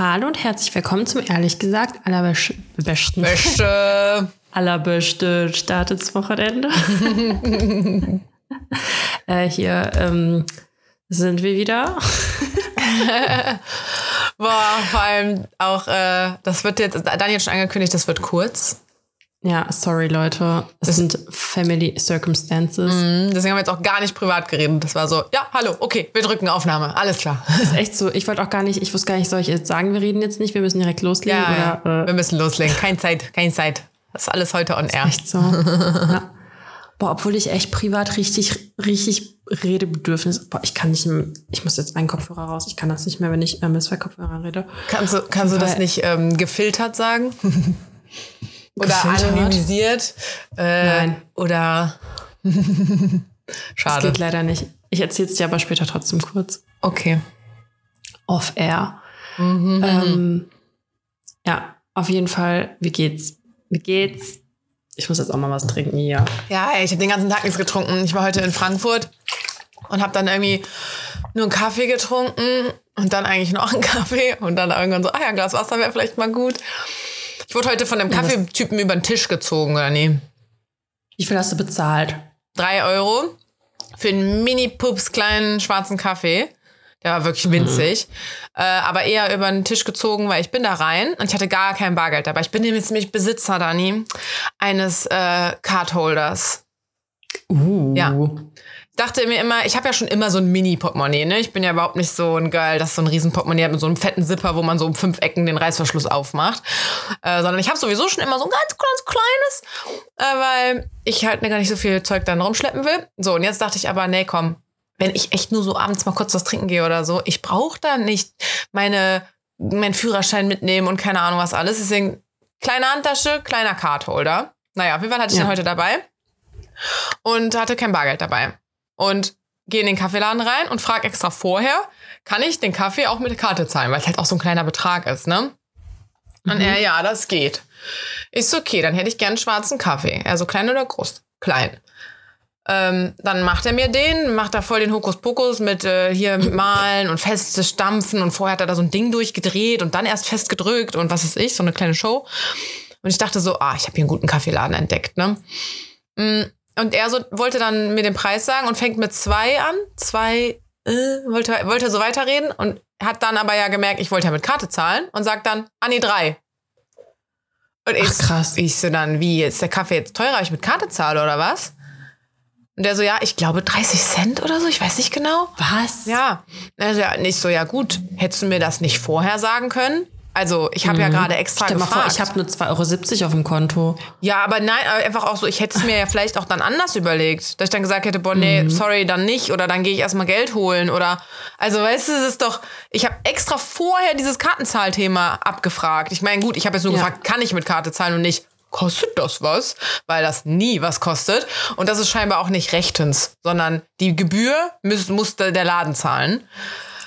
Hallo und herzlich willkommen zum ehrlich gesagt allerbesten Beste. allerbeste Start ins Wochenende. äh, hier ähm, sind wir wieder. Boah, vor allem auch, äh, das wird jetzt, Daniel schon angekündigt, das wird kurz. Ja, sorry Leute, es sind Family Circumstances. Mhm, Deswegen haben wir jetzt auch gar nicht privat geredet. Das war so, ja, hallo, okay, wir drücken Aufnahme, alles klar. ist echt so, ich wollte auch gar nicht, ich wusste gar nicht, soll ich jetzt sagen, wir reden jetzt nicht, wir müssen direkt loslegen Ja, oder ja. äh, wir müssen loslegen. Keine Zeit, keine Zeit. Das ist alles heute on air. Echt so. ja. Boah, obwohl ich echt privat richtig, richtig Redebedürfnis. Boah, ich kann nicht, ich muss jetzt einen Kopfhörer raus. Ich kann das nicht mehr, wenn ich äh, mit zwei Kopfhörern rede. Kannst du, kannst du das nicht ähm, gefiltert sagen? oder Gefiltert? anonymisiert? Äh, Nein. Oder. Das Schade. geht leider nicht. Ich erzähle es dir aber später trotzdem kurz. Okay. Off air. Mhm. Ähm, ja, auf jeden Fall. Wie geht's? Wie geht's? Ich muss jetzt auch mal was trinken hier. Ja, ey, ich habe den ganzen Tag nichts getrunken. Ich war heute in Frankfurt und habe dann irgendwie nur einen Kaffee getrunken und dann eigentlich noch einen Kaffee und dann irgendwann so, ah ja, ein Glas Wasser wäre vielleicht mal gut. Ich wurde heute von Ja, was- Kaffeetypen über den Tisch gezogen, oder nee? Wie viel hast du bezahlt? Drei Euro für einen mini-pups kleinen schwarzen Kaffee. Der war wirklich winzig. Äh, aber eher über den Tisch gezogen, weil ich bin da rein und ich hatte gar kein Bargeld dabei. Ich bin nämlich nämlich Besitzer, Dani, eines äh, Cardholders. Uh. Ja. Ich dachte mir immer, ich habe ja schon immer so ein Mini-Portemonnaie, ne? Ich bin ja überhaupt nicht so ein Girl, das so ein riesen Portemonnaie hat mit so einem fetten Zipper, wo man so um fünf Ecken den Reißverschluss aufmacht. Äh, sondern ich habe sowieso schon immer so ein ganz, ganz kleines, äh, weil ich halt gar nicht so viel Zeug dann rumschleppen will. So, und jetzt dachte ich aber, nee, komm, wenn ich echt nur so abends mal kurz was trinken gehe oder so, ich brauche da nicht meine, meinen Führerschein mitnehmen und keine Ahnung was alles. Deswegen kleine Handtasche, kleiner Cardholder. Naja, auf jeden Fall hatte ich Ja. den heute dabei und hatte kein Bargeld dabei. Und gehe in den Kaffeeladen rein und frage extra vorher, kann ich den Kaffee auch mit der Karte zahlen, weil es halt auch so ein kleiner Betrag ist, ne? Und er, ja, das geht. Ist okay, dann hätte ich gern einen schwarzen Kaffee. Er so klein oder groß? Klein. Ähm, dann macht er mir den, macht da voll den Hokuspokus mit äh, hier malen und festes Stampfen und vorher hat er da so ein Ding durchgedreht und dann erst festgedrückt und was weiß ich, so eine kleine Show. Und ich dachte so, ah, ich habe hier einen guten Kaffeeladen entdeckt, ne? Mm, Und er so, wollte dann mir den Preis sagen und fängt mit zwei an. Zwei, äh, wollte, wollte so weiterreden und hat dann aber ja gemerkt, ich wollte ja mit Karte zahlen und sagt dann, ah nee, drei. Und ich, Ach, krass. ich so dann, wie, ist der Kaffee jetzt teurer, wenn ich mit Karte zahle oder was? Und der so, ja, ich glaube 30 Cent oder so, ich weiß nicht genau. Was? Ja, also ja, nicht so, ja gut, hättest du mir das nicht vorher sagen können? Also ich habe ja gerade extra Mhm. Stell mal vor, gefragt. ich habe nur 2,70 Euro auf dem Konto. Ja, aber nein, aber einfach auch so, ich hätte es mir ja vielleicht auch dann anders überlegt. Dass ich dann gesagt hätte, boah, nee, Mhm. sorry, dann nicht. Oder dann gehe ich erstmal Geld holen. Oder, also weißt du, es ist doch, ich habe extra vorher dieses Kartenzahlthema abgefragt. Ich meine, gut, ich habe jetzt nur Ja. gefragt, kann ich mit Karte zahlen und nicht, kostet das was? Weil das nie was kostet. Und das ist scheinbar auch nicht rechtens, sondern die Gebühr muss, muss der Laden zahlen.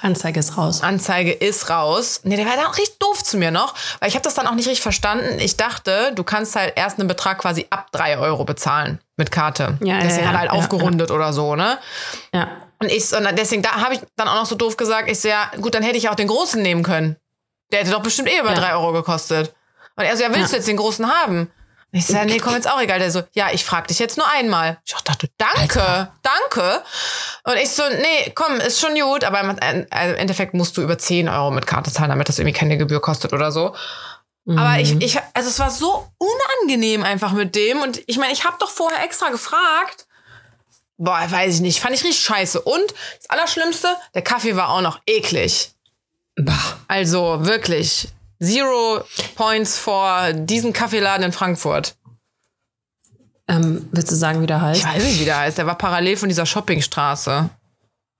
Anzeige ist raus. Anzeige ist raus. Nee, der war dann auch richtig doof zu mir noch, weil ich habe das dann auch nicht richtig verstanden. Ich dachte, du kannst halt erst einen Betrag quasi ab drei Euro bezahlen mit Karte. Ja, ja, deswegen ja, hat er halt ja, aufgerundet oder so, ne? Ja. Und ich, und deswegen, da habe ich dann auch noch so doof gesagt, ich so, ja, gut, dann hätte ich auch den großen nehmen können. Der hätte doch bestimmt eh über Ja. drei Euro gekostet. Und er so, ja, willst Ja. du jetzt den großen haben? Ich ja, nee, komm jetzt auch egal. Der so, ja, ich frag dich jetzt nur einmal. Ich dachte, danke, danke. Und ich so, nee, komm, ist schon gut, aber im also im Endeffekt musst du über 10 Euro mit Karte zahlen, damit das irgendwie keine Gebühr kostet oder so. Aber ich, ich, also es war so unangenehm einfach mit dem. Und ich meine, ich habe doch vorher extra gefragt. Boah, weiß ich nicht. Fand ich richtig scheiße. Und das Allerschlimmste, der Kaffee war auch noch eklig. Bah. Also wirklich zero points vor diesen Kaffeeladen in Frankfurt. Ähm, willst du sagen, wie der heißt? Ich weiß nicht, wie der heißt. Der war parallel von dieser Shoppingstraße.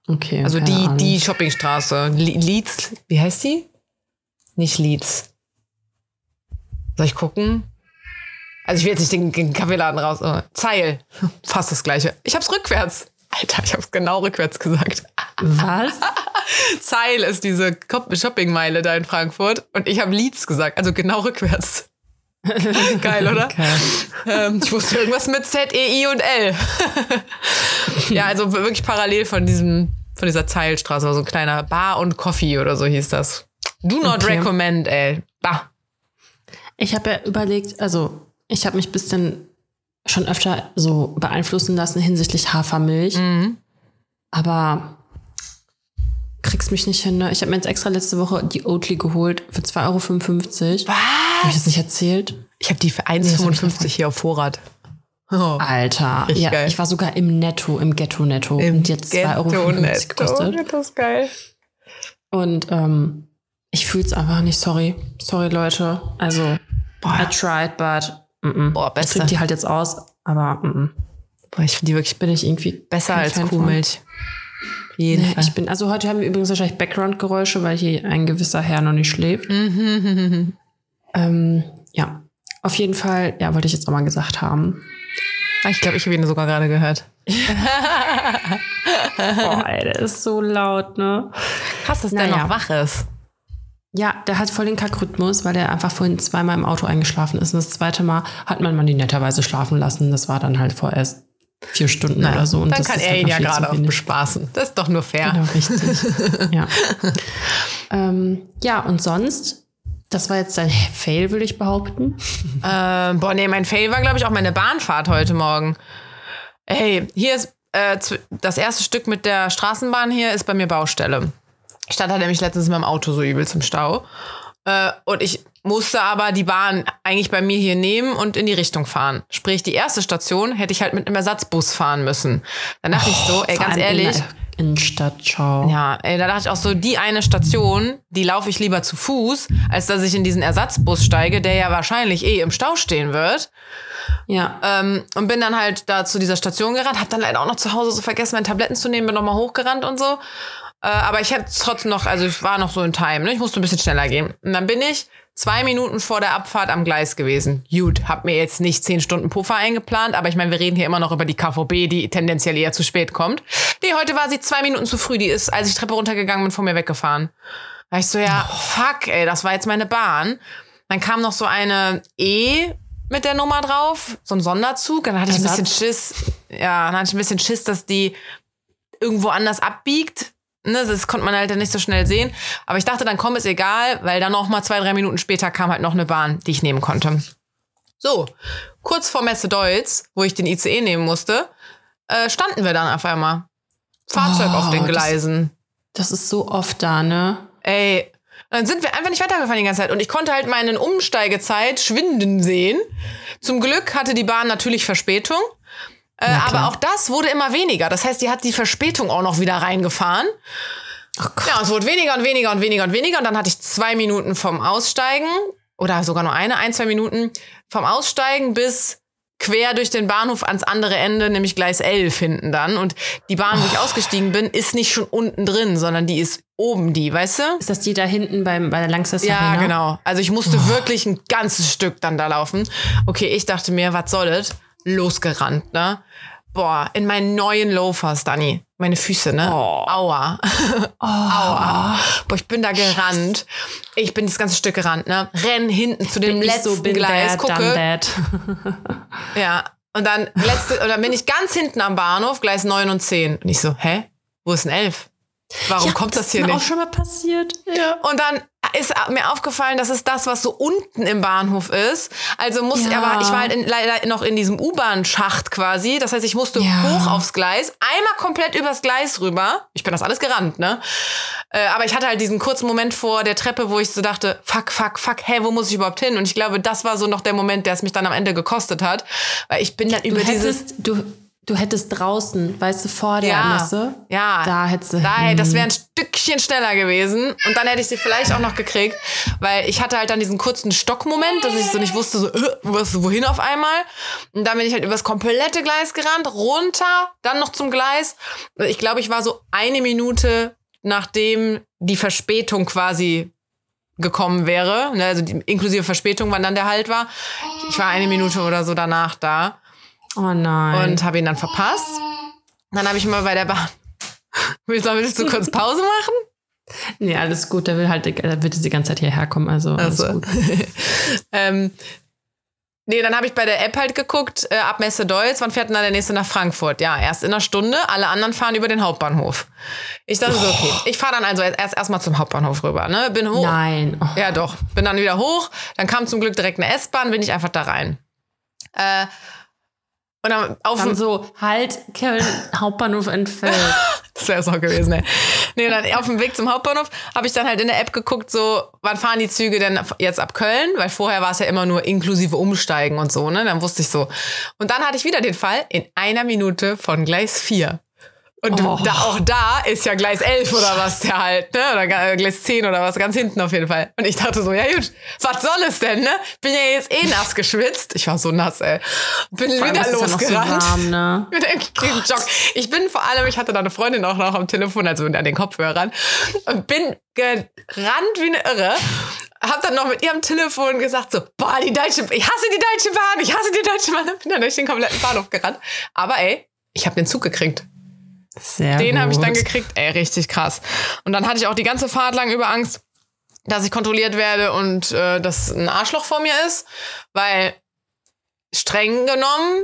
Okay. Also die, Ahnung. die Shoppingstraße. Le- Leeds, wie heißt die? Nicht Leeds. Soll ich gucken? Also ich will jetzt nicht den, den Kaffeeladen raus. Zeil. Fast das gleiche. Ich hab's rückwärts. Alter, ich hab's genau rückwärts gesagt. Was? Zeil ist diese Shoppingmeile da in Frankfurt. Und ich habe Leeds gesagt. Also genau rückwärts. Geil, oder? Okay. Ähm, ich wusste irgendwas mit Z, E, I und L. ja, also wirklich parallel von diesem, von dieser Zeilstraße, war so ein kleiner Bar und Coffee oder so hieß das. Do not Okay. recommend, ey. Bah. Ich habe ja überlegt, also ich habe mich ein bisschen schon öfter so beeinflussen lassen hinsichtlich Hafermilch. Mhm. Aber kriegst mich nicht hin, ne? Ich habe mir jetzt extra letzte Woche die Oatly geholt für 2,55 Euro. Habe ich Was? das nicht erzählt? Ich habe die für das hab ich 1,55 hier auf Vorrat. Oh. Alter. Ja, geil. ich war sogar im Netto, im Ghetto-Netto. und jetzt 2,55 Euro gekostet. Das ist geil. Und ähm, ich fühle es einfach nicht, sorry. Sorry, Leute. Also, I tried, but mm -mm. Boah, ich besser. trinke die halt jetzt aus, aber mm. Boah, ich finde die wirklich bin ich irgendwie besser als Fan. Kuhmilch. Jeden Nee, Fall. ich bin, also heute haben wir übrigens wahrscheinlich Background-Geräusche, weil hier ein gewisser Herr noch nicht schläft. Ähm, ja, auf jeden Fall, ja, wollte ich jetzt auch mal gesagt haben. Ah, Ich glaube, ich habe ihn sogar gerade gehört. Boah, ey, der ist so laut, ne? Krass, dass der Naja. noch wach ist. Ja, der hat voll den Kackrhythmus, weil der einfach vorhin zweimal im Auto eingeschlafen ist. Und das zweite Mal hat man mal die netterweise schlafen lassen. Das war dann halt vor erst vier Stunden oder so. Und Dann das kann ist er ihn ja gerade auch bespaßen. Das ist doch nur fair. Genau, richtig. ja. ähm, ja, und sonst, das war jetzt dein Fail, würde ich behaupten. Ähm, boah, nee, mein Fail war, glaube ich, auch meine Bahnfahrt heute Morgen. Ey, hier ist äh, das erste Stück mit der Straßenbahn hier ist bei mir Baustelle. Ich stand halt nämlich letztens mit dem Auto so übel zum Stau. Äh, und ich musste aber die Bahn eigentlich bei mir hier nehmen und in die Richtung fahren. Sprich, die erste Station hätte ich halt mit einem Ersatzbus fahren müssen. Dann dachte ich so, ey, ganz ehrlich, In Innenstadt, ciao. ja, ey, da dachte ich auch so, die eine Station, die laufe ich lieber zu Fuß, als dass ich in diesen Ersatzbus steige, der ja wahrscheinlich eh im Stau stehen wird. Ja. Ähm, und bin dann halt da zu dieser Station gerannt, hab dann leider auch noch zu Hause so vergessen, meine Tabletten zu nehmen, bin nochmal hochgerannt und so. Äh, aber ich hätte trotzdem noch, also ich war noch so in Time, ne? ich musste ein bisschen schneller gehen. Und dann bin ich zwei Minuten vor der Abfahrt am Gleis gewesen. Gut, hab mir jetzt nicht zehn Stunden Puffer eingeplant, aber ich meine, wir reden hier immer noch über die KVB, die tendenziell eher zu spät kommt. Nee, heute war sie zwei Minuten zu früh, die ist, als ich Treppe runtergegangen bin, von mir weggefahren. Da ich so, ja, fuck, ey, das war jetzt meine Bahn. Dann kam noch so eine E mit der Nummer drauf, so ein Sonderzug. Dann hatte ich ein bisschen. Schiss. Ja, dann hatte ich ein bisschen Schiss, dass die irgendwo anders abbiegt. Ne, das konnte man halt dann nicht so schnell sehen. Aber ich dachte, dann komm, ist egal, weil dann noch mal zwei, drei Minuten später kam halt noch eine Bahn, die ich nehmen konnte. So, kurz vor Messe Deutz, wo ich den ICE nehmen musste, äh, standen wir dann auf einmal. Fahrzeug Oh, auf den das- Gleisen. Das ist so oft da, ne? Ey, dann sind wir einfach nicht weitergefahren die ganze Zeit. Und ich konnte halt meine Umsteigezeit schwinden sehen. Zum Glück hatte die Bahn natürlich Verspätung. Äh, aber auch das wurde immer weniger. Das heißt, die hat die Verspätung auch noch wieder reingefahren. Oh Gott. Ja, und es wurde weniger und weniger und weniger und weniger. Und dann hatte ich zwei Minuten vom Aussteigen oder sogar nur eine, ein, zwei Minuten vom Aussteigen bis quer durch den Bahnhof ans andere Ende, nämlich Gleis 11 hinten dann. Und die Bahn, wo ich ausgestiegen bin, ist nicht schon unten drin, sondern die ist oben die, weißt du? Ist das die da hinten beim, bei der Langsess Ja, genau. Also ich musste wirklich ein ganzes Stück dann da laufen. Okay, ich dachte mir, was soll das? Losgerannt, ne? Boah, in meinen neuen Loafers, Dani. Meine Füße, ne? Oh. Aua. Aua. Boah, ich bin da gerannt. Ich bin das ganze Stück gerannt, ne? Renn hinten zu dem Bin letzten so bin Gleis, gucke. Ja. Und dann letzte, und dann bin ich ganz hinten am Bahnhof, Gleis 9 und 10. Und ich so, hä? Wo ist denn 11? Warum Ja, kommt das ist hier mir nicht? auch schon mal passiert. Ja. Und dann ist mir aufgefallen, dass es das, was so unten im Bahnhof ist. Also ich Ja. aber, ich war halt in, leider noch in diesem U-Bahn-Schacht quasi. Das heißt, ich musste Ja. hoch aufs Gleis, einmal komplett übers Gleis rüber. Ich bin das alles gerannt, ne? Äh, aber ich hatte halt diesen kurzen Moment vor der Treppe, wo ich so dachte, fuck, fuck, fuck, hä, wo muss ich überhaupt hin? Und ich glaube, das war so noch der Moment, der es mich dann am Ende gekostet hat. Weil ich bin dann Du über dieses... hättest, du, du hättest draußen, weißt du, vor der Ja, Messe, ja. da hättest du. Da, hey, das wäre ein Stückchen schneller gewesen. Und dann hätte ich sie vielleicht auch noch gekriegt. Weil ich hatte halt dann diesen kurzen Stockmoment, dass ich so nicht wusste, so, äh, wohin auf einmal. Und dann bin ich halt übers komplette Gleis gerannt, runter, dann noch zum Gleis. Ich glaube, ich war so eine Minute, nachdem die Verspätung quasi gekommen wäre, ne, also die, inklusive Verspätung, wann dann der Halt war. Ich war eine Minute oder so danach da Oh nein. und habe ihn dann verpasst. Dann habe ich mal bei der Bahn. Willst du, willst du kurz Pause machen? nee, alles gut. Der will halt, der wird die ganze Zeit hierher kommen. Also, alles Also. gut. ähm, Nee, dann habe ich bei der App halt geguckt, äh, ab Messe Deutz, wann fährt denn dann der nächste nach Frankfurt? Ja, erst in einer Stunde, alle anderen fahren über den Hauptbahnhof. Ich dachte so, okay, ich fahre dann also erst erstmal zum Hauptbahnhof rüber, ne? Bin hoch. Nein. Oh. Ja, doch. Bin dann wieder hoch, dann kam zum Glück direkt eine S-Bahn, bin ich einfach da rein. Äh, und dann auf Dann so, halt, Köln, Hauptbahnhof entfällt. Das wäre es auch gewesen, ey. Nee, dann auf dem Weg zum Hauptbahnhof habe ich dann halt in der App geguckt, so, wann fahren die Züge denn jetzt ab Köln? Weil vorher war es ja immer nur inklusive Umsteigen und so, ne? Dann wusste ich so. Und dann hatte ich wieder den Fall in einer Minute von Gleis 4. Und Oh. da, auch da ist ja Gleis 11 oder was der halt, ne? Oder Ga- Gleis 10 oder was, ganz hinten auf jeden Fall. Und ich dachte so, ja gut, was soll es denn, ne? Bin ja jetzt eh nass geschwitzt. Ich war so nass, ey. Bin Vor wieder so losgerannt. warm, ne? Mit einem Jog. Ich bin vor allem, ich hatte da eine Freundin auch noch am Telefon, also an den Kopfhörern, und bin gerannt wie eine Irre. Hab dann noch mit ihrem Telefon gesagt so, boah, die Deutsche, ich hasse die Deutsche Bahn, ich hasse die Deutsche Bahn. Bin dann durch den kompletten Bahnhof gerannt. Aber ey, ich habe den Zug gekriegt. Sehr Den habe ich dann gekriegt. Ey, richtig krass. Und dann hatte ich auch die ganze Fahrt lang über Angst, dass ich kontrolliert werde und äh, dass ein Arschloch vor mir ist, weil streng genommen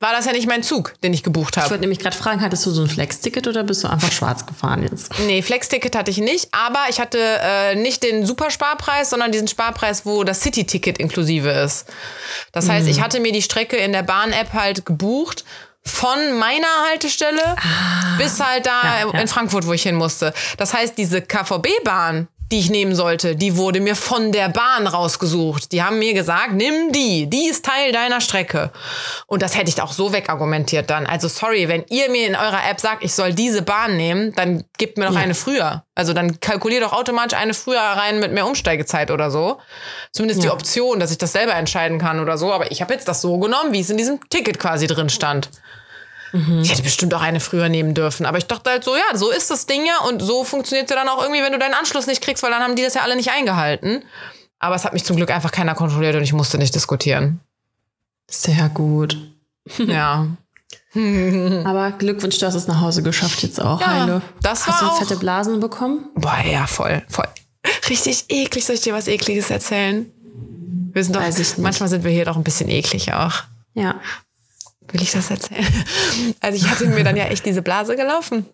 war das ja nicht mein Zug, den ich gebucht Ich habe. wollte nämlich gerade fragen, hattest du so ein Flex-Ticket oder bist du einfach schwarz gefahren jetzt? Nee, Flex-Ticket hatte ich nicht, aber ich hatte äh, nicht den Supersparpreis, sondern diesen Sparpreis, wo das City-Ticket inklusive ist. Das heißt, ich hatte mir die Strecke in der Bahn-App halt gebucht von meiner Haltestelle bis halt da Ja, ja. in Frankfurt, wo ich hin musste. Das heißt, diese KVB-Bahn, die ich nehmen sollte, die wurde mir von der Bahn rausgesucht. Die haben mir gesagt, nimm die, die ist Teil deiner Strecke. Und das hätte ich auch so wegargumentiert dann. Also sorry, wenn ihr mir in eurer App sagt, ich soll diese Bahn nehmen, dann gebt mir doch Ja. eine früher. Also dann kalkuliert doch automatisch eine früher rein mit mehr Umsteigezeit oder so. Zumindest die Ja. Option, dass ich das selber entscheiden kann oder so. Aber ich habe jetzt das so genommen, wie es in diesem Ticket quasi drin stand. Ich hätte bestimmt auch eine früher nehmen dürfen. Aber ich dachte halt so, ja, so ist das Ding ja. Und so funktioniert ja dann auch irgendwie, wenn du deinen Anschluss nicht kriegst, weil dann haben die das ja alle nicht eingehalten. Aber es hat mich zum Glück einfach keiner kontrolliert und ich musste nicht diskutieren. Sehr gut. Ja. Aber Glückwunsch, du hast es nach Hause geschafft jetzt auch, Ja, Heile. das hast war du fette Blasen bekommen? Boah, ja, voll, voll. Richtig eklig. Soll ich dir was Ekliges erzählen? Wir sind doch, Weiß ich nicht. manchmal sind wir hier doch ein bisschen eklig auch. Ja. Will ich das erzählen? Also ich hatte mir dann ja echt diese Blase gelaufen.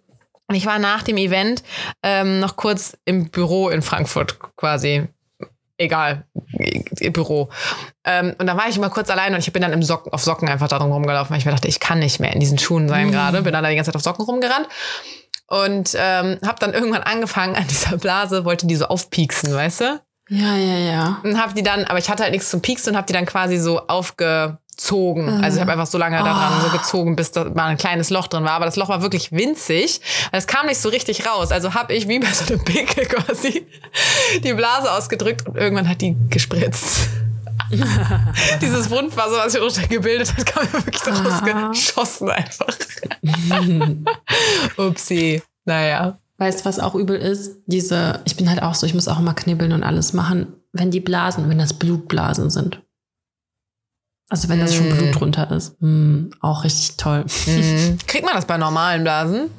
Und ich war nach dem Event ähm, noch kurz im Büro in Frankfurt quasi. Egal, im Büro. Ähm, und dann war ich mal kurz allein und ich bin dann im Socken, auf Socken einfach darum rumgelaufen, weil ich mir dachte, ich kann nicht mehr in diesen Schuhen sein gerade. Bin dann da die ganze Zeit auf Socken rumgerannt. Und ähm, habe dann irgendwann angefangen an dieser Blase, wollte die so aufpieksen, weißt du? Ja, ja, ja. Und hab die dann, aber ich hatte halt nichts zum Pieksen und hab die dann quasi so aufgezogen. Also ich habe einfach so lange daran so gezogen, bis da mal ein kleines Loch drin war. Aber das Loch war wirklich winzig. Es kam nicht so richtig raus. Also habe ich wie bei so einem Pickel quasi die Blase ausgedrückt und irgendwann hat die gespritzt. Dieses Wundwasser, was sich runtergebildet hat, kam mir wirklich daraus geschossen einfach. Upsi. Naja. Weißt du, was auch übel ist? Diese, ich bin halt auch so, ich muss auch immer knibbeln und alles machen, wenn die Blasen, wenn das Blutblasen sind. Also wenn das schon Mm. Blut drunter ist. Mm, auch richtig toll. Mhm. Kriegt man das bei normalen Blasen?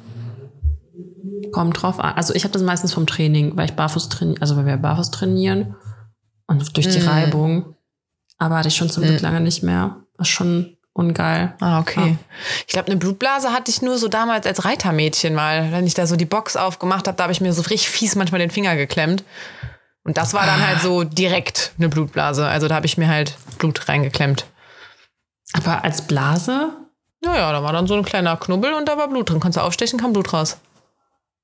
Kommt drauf an. Also ich habe das meistens vom Training, weil ich barfuß trainiere, also weil wir barfuß trainieren und durch die Mm. Reibung. Aber hatte ich schon zum Glück lange nicht mehr. Das ist schon ungeil. Ah, okay. Ja. Ich glaube, eine Blutblase hatte ich nur so damals als Reitermädchen mal. Wenn ich da so die Box aufgemacht habe, da habe ich mir so richtig fies manchmal den Finger geklemmt. Und das war dann halt so direkt eine Blutblase. Also da habe ich mir halt Blut reingeklemmt. Aber als Blase? Naja, da war dann so ein kleiner Knubbel und da war Blut drin. Konntest du aufstechen, kam Blut raus.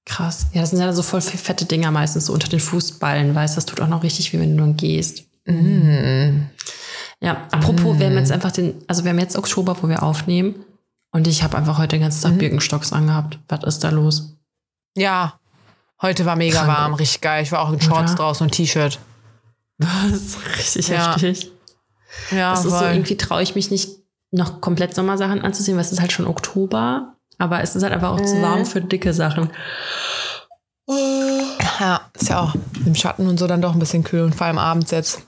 Krass. Ja, das sind ja so voll fette Dinger meistens so unter den Fußballen, weißt du, das tut auch noch richtig weh, wenn du dann gehst. Ja, apropos, wir haben jetzt einfach den, also wir haben jetzt Oktober, wo wir aufnehmen. Und ich habe einfach heute den ganzen Tag Birkenstocks angehabt. Was ist da los? Ja, heute war mega Krank. warm, richtig geil. Ich war auch in Shorts Oder? draußen und T-Shirt. Was? Richtig Ja. heftig. Ja, Das ist so, voll. irgendwie traue ich mich nicht, noch komplett Sommersachen anzuziehen, weil es ist halt schon Oktober. Aber es ist halt einfach auch zu warm für dicke Sachen. ja, ist ja auch im Schatten und so dann doch ein bisschen kühl und vor allem abends jetzt.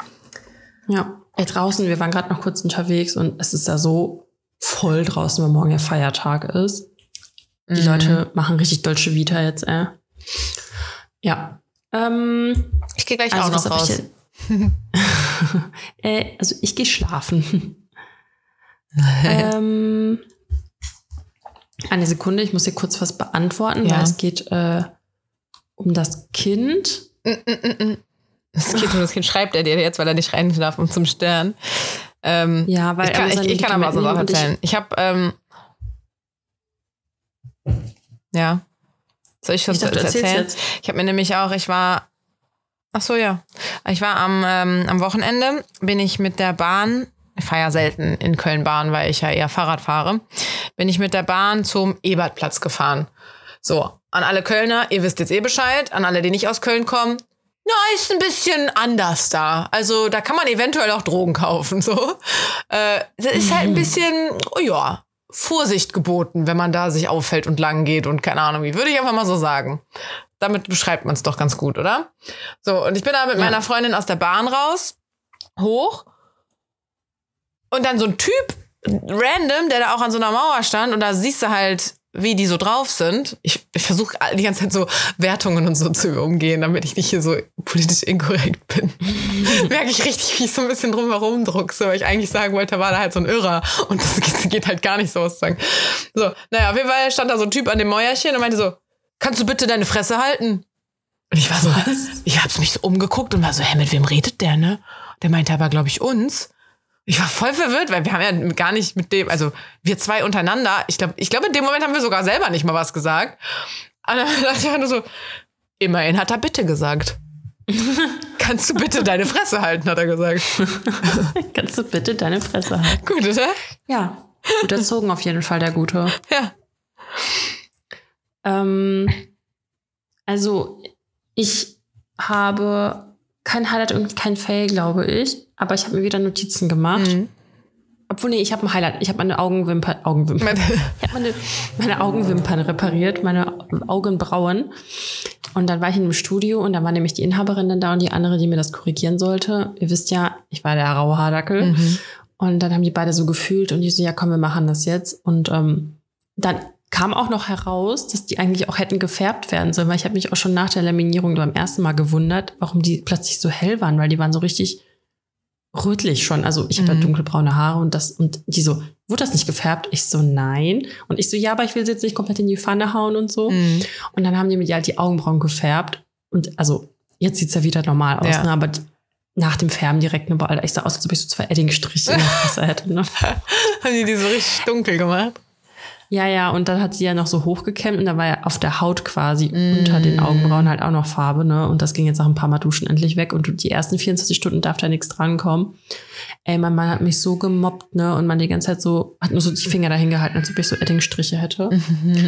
Ja, ey, draußen, wir waren gerade noch kurz unterwegs und es ist da so voll draußen, weil morgen ja Feiertag ist. Die Mhm. Leute machen richtig Dolce Vita jetzt, äh. Ja. Ähm, Ich gehe gleich also auch noch raus. ich? Äh, also ich gehe schlafen. ähm, eine Sekunde, ich muss hier kurz was beantworten, Ja. weil es geht äh, um das Kind. Das geht um das Kind, schreibt er dir jetzt, weil er nicht rein darf und zum Stern. Ähm, Ja, weil ich kann, ich, ich kann aber auch Medikamente erzählen. Ich habe, ähm, ja. Soll ich Ich das dachte, du erzählst erzählen? jetzt. Ich habe mir nämlich auch, ich war, ach so, ja. Ich war am, ähm, am Wochenende, bin ich mit der Bahn, ich fahre ja selten in Köln Bahn, weil ich ja eher Fahrrad fahre, bin ich mit der Bahn zum Ebertplatz gefahren. So, an alle Kölner, ihr wisst jetzt eh Bescheid, an alle, die nicht aus Köln kommen, na, ist ein bisschen anders da. Also da kann man eventuell auch Drogen kaufen. So, äh, das ist halt ein bisschen, oh ja, Vorsicht geboten, wenn man da sich auffällt und lang geht und keine Ahnung wie. Würde ich einfach mal so sagen. Damit beschreibt man es doch ganz gut, oder? So, und ich bin da mit Ja. meiner Freundin aus der Bahn raus, hoch. Und dann so ein Typ, random, der da auch an so einer Mauer stand und da siehst du halt, wie die so drauf sind. Ich, ich versuche die ganze Zeit so Wertungen und so zu umgehen, damit ich nicht hier so politisch inkorrekt bin. Merke ich richtig, wie ich so ein bisschen drumherum druckse, weil ich eigentlich sagen wollte, da war da halt so ein Irrer und das geht, geht halt gar nicht so auszusagen. So, naja, auf jeden Fall stand da so ein Typ an dem Mäuerchen und meinte so, kannst du bitte deine Fresse halten? Und ich war so, ich hab's mich so umgeguckt und war so, hä, mit wem redet der, ne? Der meinte aber, glaube ich, uns. Ich war voll verwirrt, weil wir haben ja gar nicht mit dem, also wir zwei untereinander, ich glaube, ich glaube, in dem Moment haben wir sogar selber nicht mal was gesagt. Und dann dachte ich nur so, immerhin hat er bitte gesagt. Kannst du bitte deine Fresse halten, hat er gesagt. Kannst du bitte deine Fresse halten? Gut, oder? Ja, gut erzogen auf jeden Fall, der Gute. Ja. Ähm, also, ich habe kein Highlight und kein Fail, glaube ich. Aber ich habe mir wieder Notizen gemacht. Mhm. Obwohl, nee, ich habe ein Highlight. Ich habe meine Augenwimpern, Augenwimpern. Ich habe meine, meine Augenwimpern repariert, meine Augenbrauen. Und dann war ich in einem Studio und da war nämlich die Inhaberin dann da und die andere, die mir das korrigieren sollte. Ihr wisst ja, ich war der raue Haardackel. Mhm. Und dann haben die beide so gefühlt und die so, ja komm, wir machen das jetzt. Und ähm, dann kam auch noch heraus, dass die eigentlich auch hätten gefärbt werden sollen, weil ich habe mich auch schon nach der Laminierung beim ersten Mal gewundert, warum die plötzlich so hell waren, weil die waren so richtig rötlich schon. Also ich habe ja Mhm. dunkelbraune Haare und das und die so, wurde das nicht gefärbt? Ich so, nein. Und ich so, ja, aber ich will sie jetzt nicht komplett in die Pfanne hauen und so. Mhm. Und dann haben die mir halt die Augenbrauen gefärbt. Und also, jetzt sieht's ja wieder normal aus, Ja. ne? aber nach dem Färben direkt, ne, boah, ich sah aus, als ob ich so zwei Eddingstriche in der Fresse hätte. Ne? Haben die die so richtig dunkel gemacht? Ja, ja, und dann hat sie ja noch so hochgekämmt und da war ja auf der Haut quasi unter den Augenbrauen halt auch noch Farbe, ne? Und das ging jetzt nach ein paar Mal Duschen endlich weg und die ersten 24 Stunden darf da nichts drankommen. Ey, mein Mann hat mich so gemobbt, ne? Und man die ganze Zeit so, hat nur so die Finger dahin gehalten, als ob ich so Eddingstriche hätte.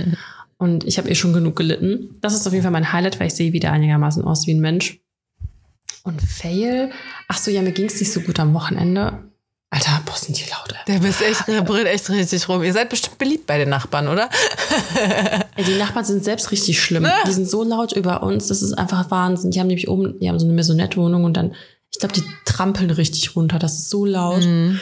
Und ich habe eh schon genug gelitten. Das ist auf jeden Fall mein Highlight, weil ich sehe wieder einigermaßen aus wie ein Mensch. Und Fail? Ach so, ja, mir ging's nicht so gut am Wochenende. Alter, boah, sind die laut, ey. Der bist echt, der brüllt echt richtig rum. Ihr seid bestimmt beliebt bei den Nachbarn, oder? Ey, die Nachbarn sind selbst richtig schlimm. Die sind so laut über uns, das ist einfach Wahnsinn. Die haben nämlich oben, die haben so eine Maisonette-Wohnung und dann, ich glaube, die trampeln richtig runter. Das ist so laut. Mhm.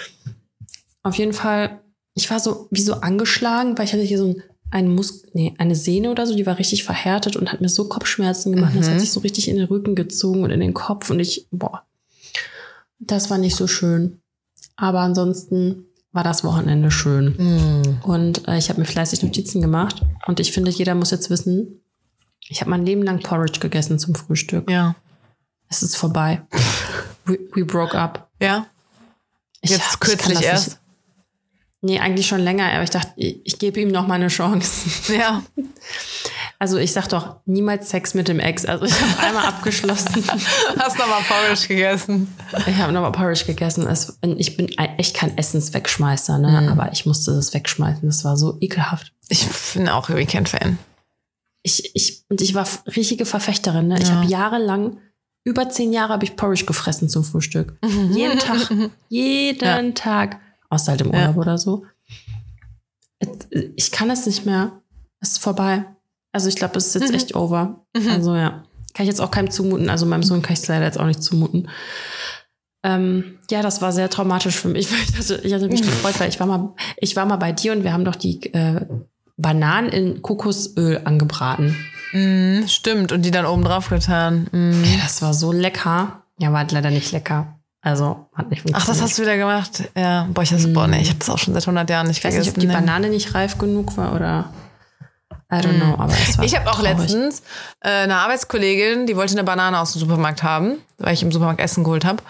Auf jeden Fall, ich war so wie so angeschlagen, weil ich hatte hier so ein, ein Mus nee, eine Sehne oder so, die war richtig verhärtet und hat mir so Kopfschmerzen gemacht. Das hat sich so richtig in den Rücken gezogen und in den Kopf und ich, boah, das war nicht so schön. Aber ansonsten war das Wochenende schön. Mhm. Und äh, ich habe mir fleißig Notizen gemacht. Und ich finde, jeder muss jetzt wissen, ich habe mein Leben lang Porridge gegessen zum Frühstück. Ja. Es ist vorbei. We, we broke up. Ja. Ich, Jetzt ich kann kürzlich das erst. Nicht, nee, eigentlich schon länger, aber ich dachte, ich, ich gebe ihm noch mal eine Chance. Ja. Also ich sag doch, niemals Sex mit dem Ex. Also ich habe einmal abgeschlossen. Hast noch mal Porridge gegessen. Ich habe nochmal Porridge gegessen. Es, ich bin echt kein Essenswegschmeißer, ne? Mhm. aber ich musste das wegschmeißen. Das war so ekelhaft. Ich bin auch Weekend-Fan. ich, ich, und ich war richtige Verfechterin. Ne? Ich Ja. habe jahrelang, über zehn Jahre habe ich Porridge gefressen zum Frühstück. Jeden Tag, jeden Ja. Tag. Außer halt im Ja. Urlaub oder so. Ich kann es nicht mehr. Es ist vorbei. Also ich glaube, es ist jetzt Mhm. echt over. Also ja, kann ich jetzt auch keinem zumuten. Also meinem Sohn kann ich es leider jetzt auch nicht zumuten. Ähm, ja, das war sehr traumatisch für mich. Ich hatte, ich hatte mich gefreut, weil ich war mal, ich war mal bei dir und wir haben doch die äh, Bananen in Kokosöl angebraten. Mhm, stimmt. Und die dann oben drauf getan. Mhm. Ey, das war so lecker. Ja, war halt leider nicht lecker. Also hat nicht funktioniert. Ach, das hast du wieder gemacht? Ja. Boah, ich boah, nee, ich habe das auch schon seit 100 Jahren nicht ich weiß nicht, ob die vergessen. ne. Banane nicht reif genug war oder I don't know, aber es war Ich habe auch traurig. letztens äh, eine Arbeitskollegin, die wollte eine Banane aus dem Supermarkt haben, weil ich im Supermarkt Essen geholt habe.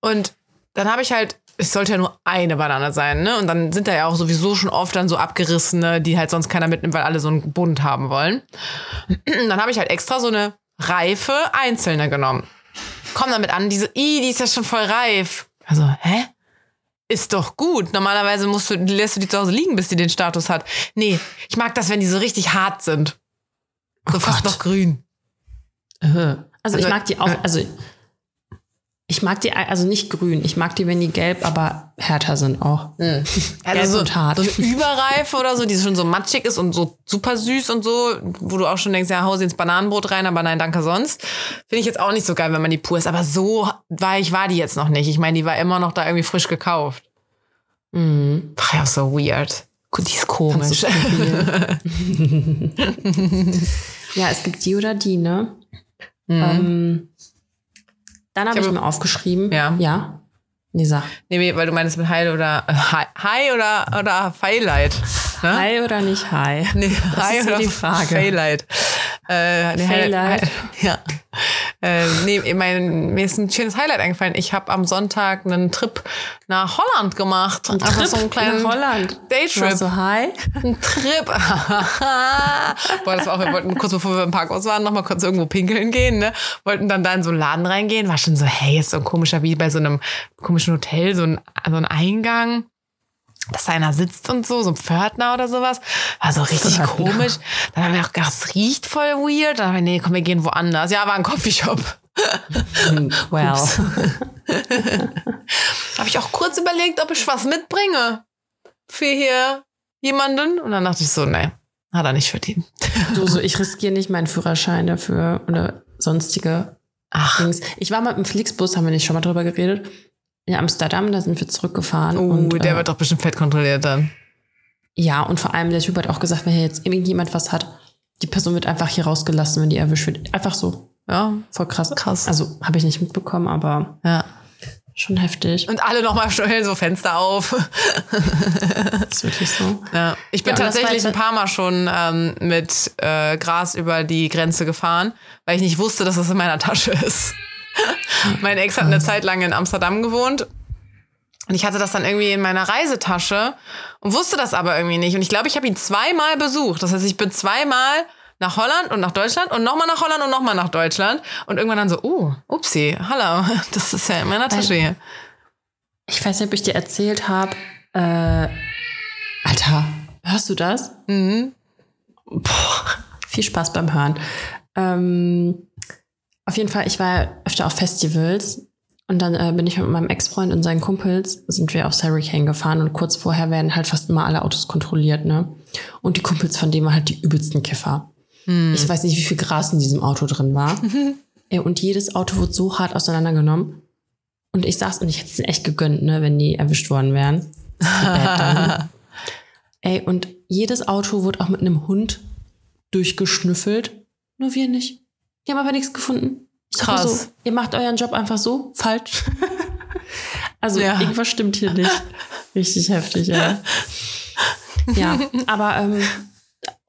Und dann habe ich halt, es sollte ja nur eine Banane sein, ne? Und dann sind da ja auch sowieso schon oft dann so abgerissene, die halt sonst keiner mitnimmt, weil alle so einen Bund haben wollen. Und dann habe ich halt extra so eine reife einzelne genommen. Komm damit an, diese, i, die ist ja schon voll reif. Also, hä? Ist doch gut. Normalerweise musst du, lässt du die zu Hause liegen, bis die den Status hat. Nee, ich mag das, wenn die so richtig hart sind. So fast Gott. noch grün. Äh. Also ich Also, mag die auch, äh. also ich mag die, also nicht grün, ich mag die, wenn die gelb, aber härter sind auch. Gelb Also so, und hart. so eine Überreife oder so, die schon so matschig ist und so super süß und so, wo du auch schon denkst, ja, hau sie ins Bananenbrot rein, aber nein, danke sonst. Finde ich jetzt auch nicht so geil, wenn man die pur ist. Aber so weich war die jetzt noch nicht. Ich meine, die war immer noch da irgendwie frisch gekauft. Mhm. War ja so weird. Die ist komisch. Ja, es gibt die oder die, ne? Ähm, dann habe ich, habe- mir aufgeschrieben. Ja. Ja. Nee, sag. Nee, weil du meinst mit Heil oder äh, Hi, Hi oder, oder Highlight. Ne? Hi oder nicht hi? Nee, Das Hi ist oder die Frage. Highlight. Äh, nee, Highlight. Hi- Ja. Äh, nee, mein, mir ist ein schönes Highlight eingefallen. Ich habe am Sonntag einen Trip nach Holland gemacht. Ein Einfach so einen kleinen nach Holland. Daytrip. So hi. Ein Trip. Boah, das war auch, wir wollten kurz bevor wir im Parkhaus waren, noch mal kurz irgendwo pinkeln gehen, ne? Wollten dann da in so einen Laden reingehen. War schon so, hey, ist so ein komischer, wie bei so einem komischen Hotel, so ein, so ein Eingang. Dass da einer sitzt und so, so ein Pförtner oder sowas. War so richtig Pförtner. komisch. Dann haben wir auch gedacht, es riecht voll weird. Dann haben wir, nee, komm, wir gehen woanders. Ja, war ein Coffeeshop. Well. Habe ich auch kurz überlegt, ob ich was mitbringe für hier jemanden. Und dann dachte ich so, nee, hat er nicht verdient. Du, so, ich riskiere nicht meinen Führerschein dafür oder sonstige Ach, Dings. Ich war mal im Flixbus, haben wir nicht schon mal drüber geredet. In Amsterdam, da sind wir zurückgefahren. uh, und, der äh, wird doch bestimmt fett kontrolliert dann. Ja, und vor allem der Typ hat auch gesagt, wenn hier jetzt irgendjemand was hat, die Person wird einfach hier rausgelassen, wenn die erwischt wird. Einfach so. Ja, Voll krass. Krass. Also habe ich nicht mitbekommen, aber ja. schon heftig. Und alle nochmal schnell so Fenster auf. Das ist wirklich so. Ja. Ich bin Ja, tatsächlich ein paar Mal schon ähm, mit äh, Gras über die Grenze gefahren, weil ich nicht wusste, dass das in meiner Tasche ist. mein Ex hat eine Zeit lang in Amsterdam gewohnt. Und ich hatte das dann irgendwie in meiner Reisetasche und wusste das aber irgendwie nicht. Und ich glaube, ich habe ihn zweimal besucht. Das heißt, ich bin zweimal nach Holland und nach Deutschland und nochmal nach Holland und nochmal nach Deutschland. Und irgendwann dann so, oh, upsie, hallo, das ist ja in meiner Tasche hier. Ich weiß nicht, ob ich dir erzählt habe. Äh, Alter, hörst du das? Mhm. Boah, viel Spaß beim Hören. Ähm, auf jeden Fall, ich war öfter auf Festivals und dann äh, bin ich mit meinem Ex-Freund und seinen Kumpels, sind wir aufs Hurricane gefahren und kurz vorher werden halt fast immer alle Autos kontrolliert, ne? Und die Kumpels von denen waren halt die übelsten Kiffer. Ich weiß nicht, wie viel Gras in diesem Auto drin war. Ey, und jedes Auto wurde so hart auseinandergenommen. Und ich saß und ich hätte es echt gegönnt, ne, wenn die erwischt worden wären. Ey, und jedes Auto wurde auch mit einem Hund durchgeschnüffelt. Nur wir nicht. Die haben aber nichts gefunden. Ich Krass. So, ihr macht euren Job einfach so falsch. also Ja. irgendwas stimmt hier nicht. Richtig heftig, ja. Ja, aber ähm,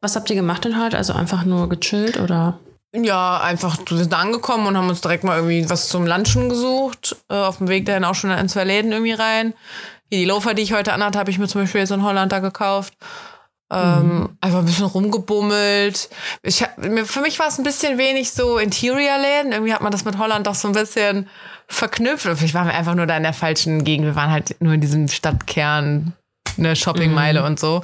was habt ihr gemacht denn heute? Also einfach nur gechillt oder? Ja, einfach, wir sind angekommen und haben uns direkt mal irgendwie was zum Lunchen gesucht. Äh, auf dem Weg dahin auch schon in zwei Läden irgendwie rein. Hier die Loafer, die ich heute anhatte, habe ich mir zum Beispiel jetzt in Holland da gekauft. Ähm, Einfach ein bisschen rumgebummelt. Ich, hab- mir- für mich war es ein bisschen wenig so Interior-Läden. Irgendwie hat man das mit Holland doch so ein bisschen verknüpft. Oder Vielleicht waren wir einfach nur da in der falschen Gegend. Wir waren halt nur in diesem Stadtkern, eine Shoppingmeile und so.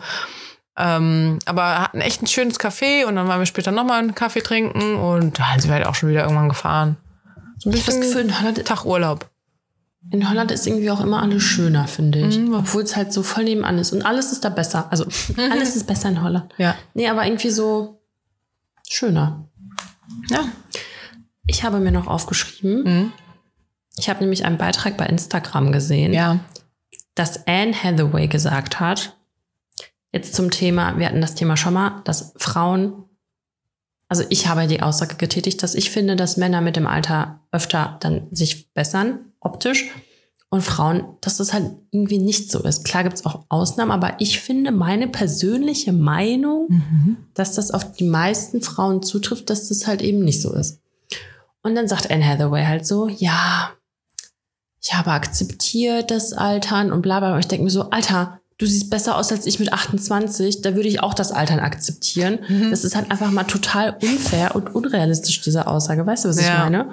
Ähm, aber hatten echt ein schönes Café und dann waren wir später nochmal einen Kaffee trinken und dann sind wir halt auch schon wieder irgendwann gefahren. So ein Ich habe das bisschen Gefühl, Tag Urlaub. In Holland ist irgendwie auch immer alles schöner, finde ich. Mhm. Obwohl es halt so voll nebenan ist. Und alles ist da besser. Also alles ist besser in Holland. Ja. Nee, aber irgendwie so schöner. Ja. Ich habe mir noch aufgeschrieben, Mhm. ich habe nämlich einen Beitrag bei Instagram gesehen, Ja. dass Anne Hathaway gesagt hat, jetzt zum Thema, wir hatten das Thema schon mal, dass Frauen also ich habe die Aussage getätigt, dass ich finde, dass Männer mit dem Alter öfter dann sich bessern, optisch. Und Frauen, dass das halt irgendwie nicht so ist. Klar gibt's auch Ausnahmen, aber ich finde meine persönliche Meinung, Mhm. dass das auf die meisten Frauen zutrifft, dass das halt eben nicht so ist. Und dann sagt Anne Hathaway halt so, ja, ich habe akzeptiert das Altern und bla bla. Und ich denke mir so, Alter, du siehst besser aus als ich mit 28, da würde ich auch das Altern akzeptieren. Mhm. Das ist halt einfach mal total unfair und unrealistisch, diese Aussage. Weißt du, was ich Ja. meine?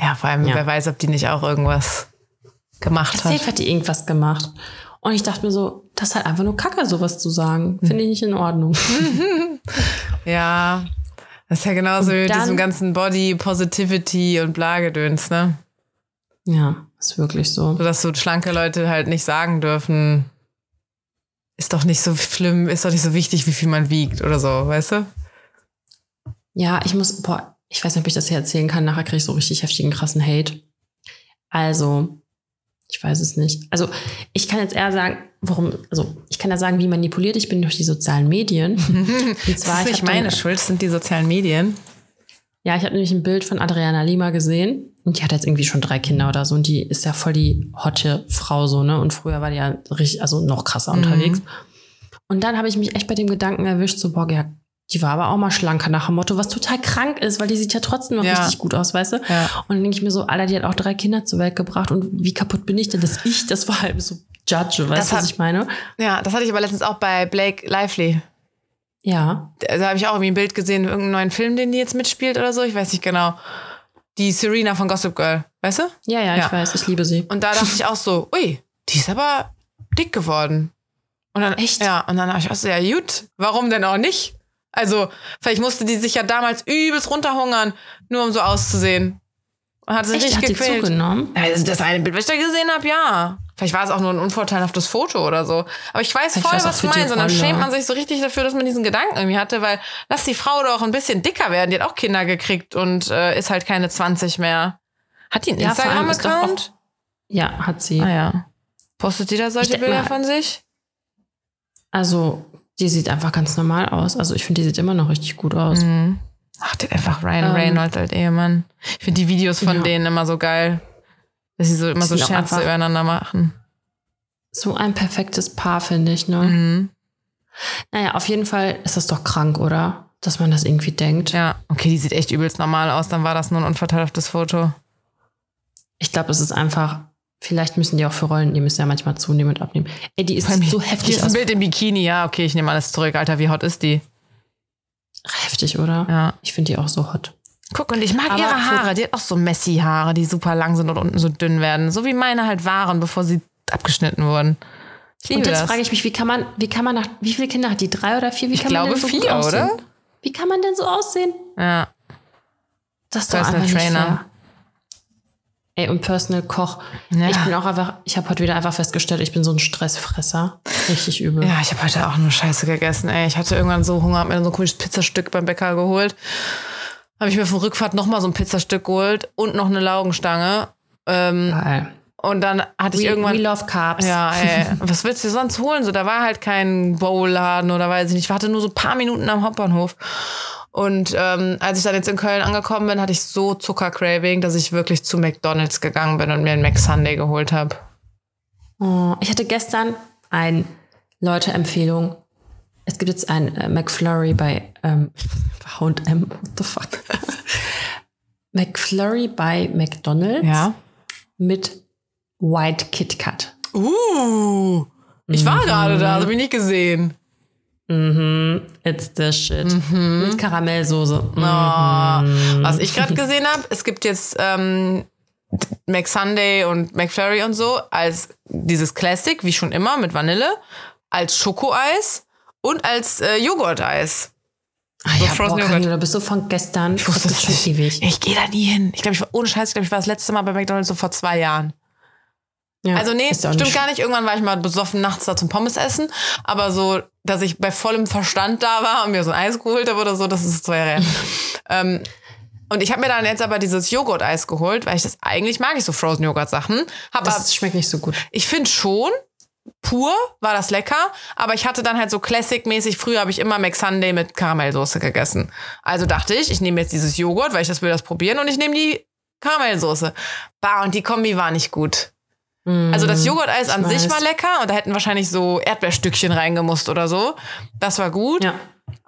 Ja, vor allem, Ja. wer weiß, ob die nicht auch irgendwas gemacht Safe hat. hat die irgendwas gemacht. Und ich dachte mir so, das ist halt einfach nur Kacke, sowas zu sagen. Finde ich nicht in Ordnung. Ja, das ist ja genauso wie mit diesem ganzen Body Positivity und Blagedöns, ne? ja, ist wirklich so. So, dass so schlanke Leute halt nicht sagen dürfen, ist doch nicht so schlimm, ist doch nicht so wichtig, wie viel man wiegt oder so, weißt du? Ja, ich muss, boah, ich weiß nicht, ob ich das hier erzählen kann. Nachher kriege ich so richtig heftigen, krassen Hate. Also, ich weiß es nicht. Also, ich kann jetzt eher sagen, warum, also, ich kann ja sagen, wie manipuliert ich bin durch die sozialen Medien. Und Das zwar, ist ich nicht hab dann- meine Schuld, das sind die sozialen Medien. Ja, ich habe nämlich ein Bild von Adriana Lima gesehen und die hat jetzt irgendwie schon drei Kinder oder so und die ist ja voll die hotte Frau so, ne? Und früher war die ja richtig, also noch krasser unterwegs. Und dann habe ich mich echt bei dem Gedanken erwischt, so, boah, ja, die war aber auch mal schlanker nach dem Motto, was total krank ist, weil die sieht ja trotzdem noch Ja. richtig gut aus, weißt du? Ja. Und dann denke ich mir so, Alter, die hat auch drei Kinder zur Welt gebracht und wie kaputt bin ich denn, dass ich das vor allem so judge, weißt Das du, was hat- ich meine? Ja, das hatte ich aber letztens auch bei Blake Lively. Ja. Da habe ich auch irgendwie ein Bild gesehen, irgendeinen neuen Film, den die jetzt mitspielt oder so. Ich weiß nicht genau. Die Serena von Gossip Girl, weißt du? Ja, ja, Ja. ich weiß, ich liebe sie. Und da dachte ich auch so, ui, die ist aber dick geworden. Und dann, Echt? Ja, und dann habe ich auch so, ja gut, warum denn auch nicht? Also, vielleicht musste die sich ja damals übelst runterhungern, nur um so auszusehen. Und hat sich Echt, richtig hat sie gequält. zugenommen? Also das eine Bild, was ich da gesehen habe, ja. Vielleicht war es auch nur ein unvorteilhaftes Foto oder so. Aber ich weiß Vielleicht voll, was du meinst. Und dann schämt man sich so richtig dafür, dass man diesen Gedanken irgendwie hatte, weil lass die Frau doch ein bisschen dicker werden. Die hat auch Kinder gekriegt und äh, ist halt keine 20 mehr. Hat die einen Ja, Instagram-Account? Ja, hat sie. Ah ja. Postet die da solche Bilder mal- von sich? Also, die sieht einfach ganz normal aus. Also, ich finde, die sieht immer noch richtig gut aus. Mhm. Ach, hat einfach Ryan Ähm, Reynolds als Ehemann. Ich finde die Videos von Ja. denen immer so geil. Dass sie so immer Die so Scherze übereinander machen. So ein perfektes Paar, finde ich, ne? Mhm. Naja, auf jeden Fall ist das doch krank, oder? Dass man das irgendwie denkt. Ja, okay, die sieht echt übelst normal aus. Dann war das nur ein unverteiltes Foto. Ich glaube, es ist einfach, vielleicht müssen die auch für Rollen, die müssen ja manchmal zunehmen und abnehmen. Ey, die ist Bei so Hier heftig ist ein. Bild im Bikini. Ja, okay, ich nehme alles zurück. Alter, wie hot ist die? Heftig, oder? Ja. Ich finde die auch so hot. Guck, und ich mag Aber ihre Haare. Die hat auch so Messi-Haare, die super lang sind und unten so dünn werden. So wie meine halt waren, bevor sie abgeschnitten wurden. Ich Und jetzt das. frage ich mich, wie kann man, wie kann man nach, wie viele Kinder hat die? Drei oder vier? Wie Ich kann man glaube denn so vier, oder? Wie kann man denn so aussehen? ja. Das ist doch Personal einfach nicht Trainer. fair. Ey, und Personal Koch. Ja. Ich bin auch einfach, ich habe heute wieder einfach festgestellt, ich bin so ein Stressfresser. Richtig übel. Ja, ich habe heute auch nur Scheiße gegessen. Ey, ich hatte irgendwann so Hunger, hab mir so ein cooles Pizzastück beim Bäcker geholt. Habe ich mir von Rückfahrt nochmal so ein Pizzastück geholt und noch eine Laugenstange. Ähm, Geil. und dann hatte ich We, irgendwann. we love Carbs. Ja, ey, was willst du sonst holen? So, da war halt kein Bowlladen oder weiß ich nicht. Ich hatte nur so ein paar Minuten am Hauptbahnhof. Und ähm, als ich dann jetzt in Köln angekommen bin, hatte ich so Zuckercraving, dass ich wirklich zu McDonalds gegangen bin und mir einen McSunday geholt habe. Oh, ich hatte gestern ein Leute-Empfehlung. Es gibt jetzt ein äh, McFlurry bei ähm, H&M. What the fuck? McFlurry bei McDonald's Ja. mit White Kit Kat. Uh, ich war gerade da, das habe ich nicht gesehen. Mhm, it's the shit. Mit Karamellsoße. Mhm. Oh, was ich gerade gesehen habe, es gibt jetzt ähm, McSunday und McFlurry und so als dieses Classic, wie schon immer, mit Vanille, als Schokoeis und als äh, Joghurteis. Ah, So ja, Frozen boah, du bist so von gestern. Ich wusste das schon ewig. Ich gehe da nie hin. Ich glaube, ich war ohne Scheiß, ich glaube, ich war das letzte Mal bei McDonalds so vor zwei Jahren. Ja, Also nee, stimmt nicht- gar nicht. Irgendwann war ich mal besoffen nachts da zum Pommes essen. Aber so, dass ich bei vollem Verstand da war und mir so ein Eis geholt habe oder so, das ist zwei Jahre her. ähm, und ich habe mir dann jetzt aber dieses Joghurt-Eis geholt, weil ich das eigentlich mag ich so Frozen Joghurt Sachen. Hab Das schmeckt nicht so gut. ich finde schon, pur war das lecker, aber ich hatte dann halt so Classic-mäßig, früher habe ich immer McSunday mit Karamellsoße gegessen. Also dachte ich, ich nehme jetzt dieses Joghurt, weil ich das will das probieren und ich nehme die Karamellsoße. Bah, und die Kombi war nicht gut. Also das Joghurt-Eis an sich war lecker und da hätten wahrscheinlich so Erdbeerstückchen reingemusst oder so. Das war gut. Ja.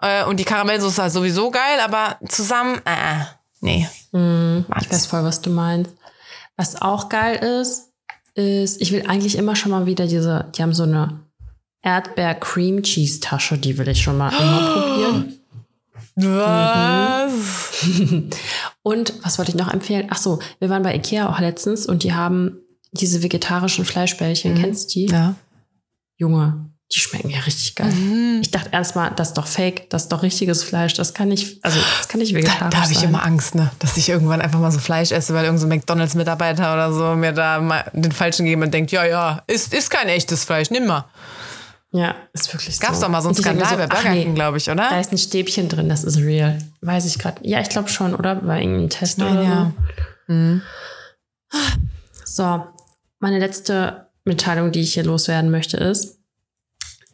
Äh, und die Karamellsoße war sowieso geil, aber zusammen, äh, nee. Ich weiß voll, was du meinst. Was auch geil ist, ist, ich will eigentlich immer schon mal wieder diese, die haben so eine Erdbeer-Cream-Cheese-Tasche, die will ich schon mal immer probieren. Was? Und was wollte ich noch empfehlen? Ach so, wir waren bei Ikea auch letztens und die haben diese vegetarischen Fleischbällchen. Kennst du die? Ja. Junge, die schmecken ja richtig geil. Mhm. Ich dachte erstmal, das ist doch fake, das ist doch richtiges Fleisch, das kann nicht, also das kann nicht Da, vegetarisch da habe ich sein. immer Angst, ne? dass ich irgendwann einfach mal so Fleisch esse, weil irgendein so McDonalds-Mitarbeiter oder so mir da mal den falschen geben und denkt, ja, ja, ist, ist kein echtes Fleisch, nimm mal. Ja, ist wirklich Gab's so. doch mal so einen ich Skandal mir bei Burger nee, glaube ich, oder? Da ist ein Stäbchen drin, das ist real. Weiß ich gerade. Ja, ich glaube schon, oder? Bei irgendeinem Test oder ja. so. So, meine letzte Mitteilung, die ich hier loswerden möchte, ist,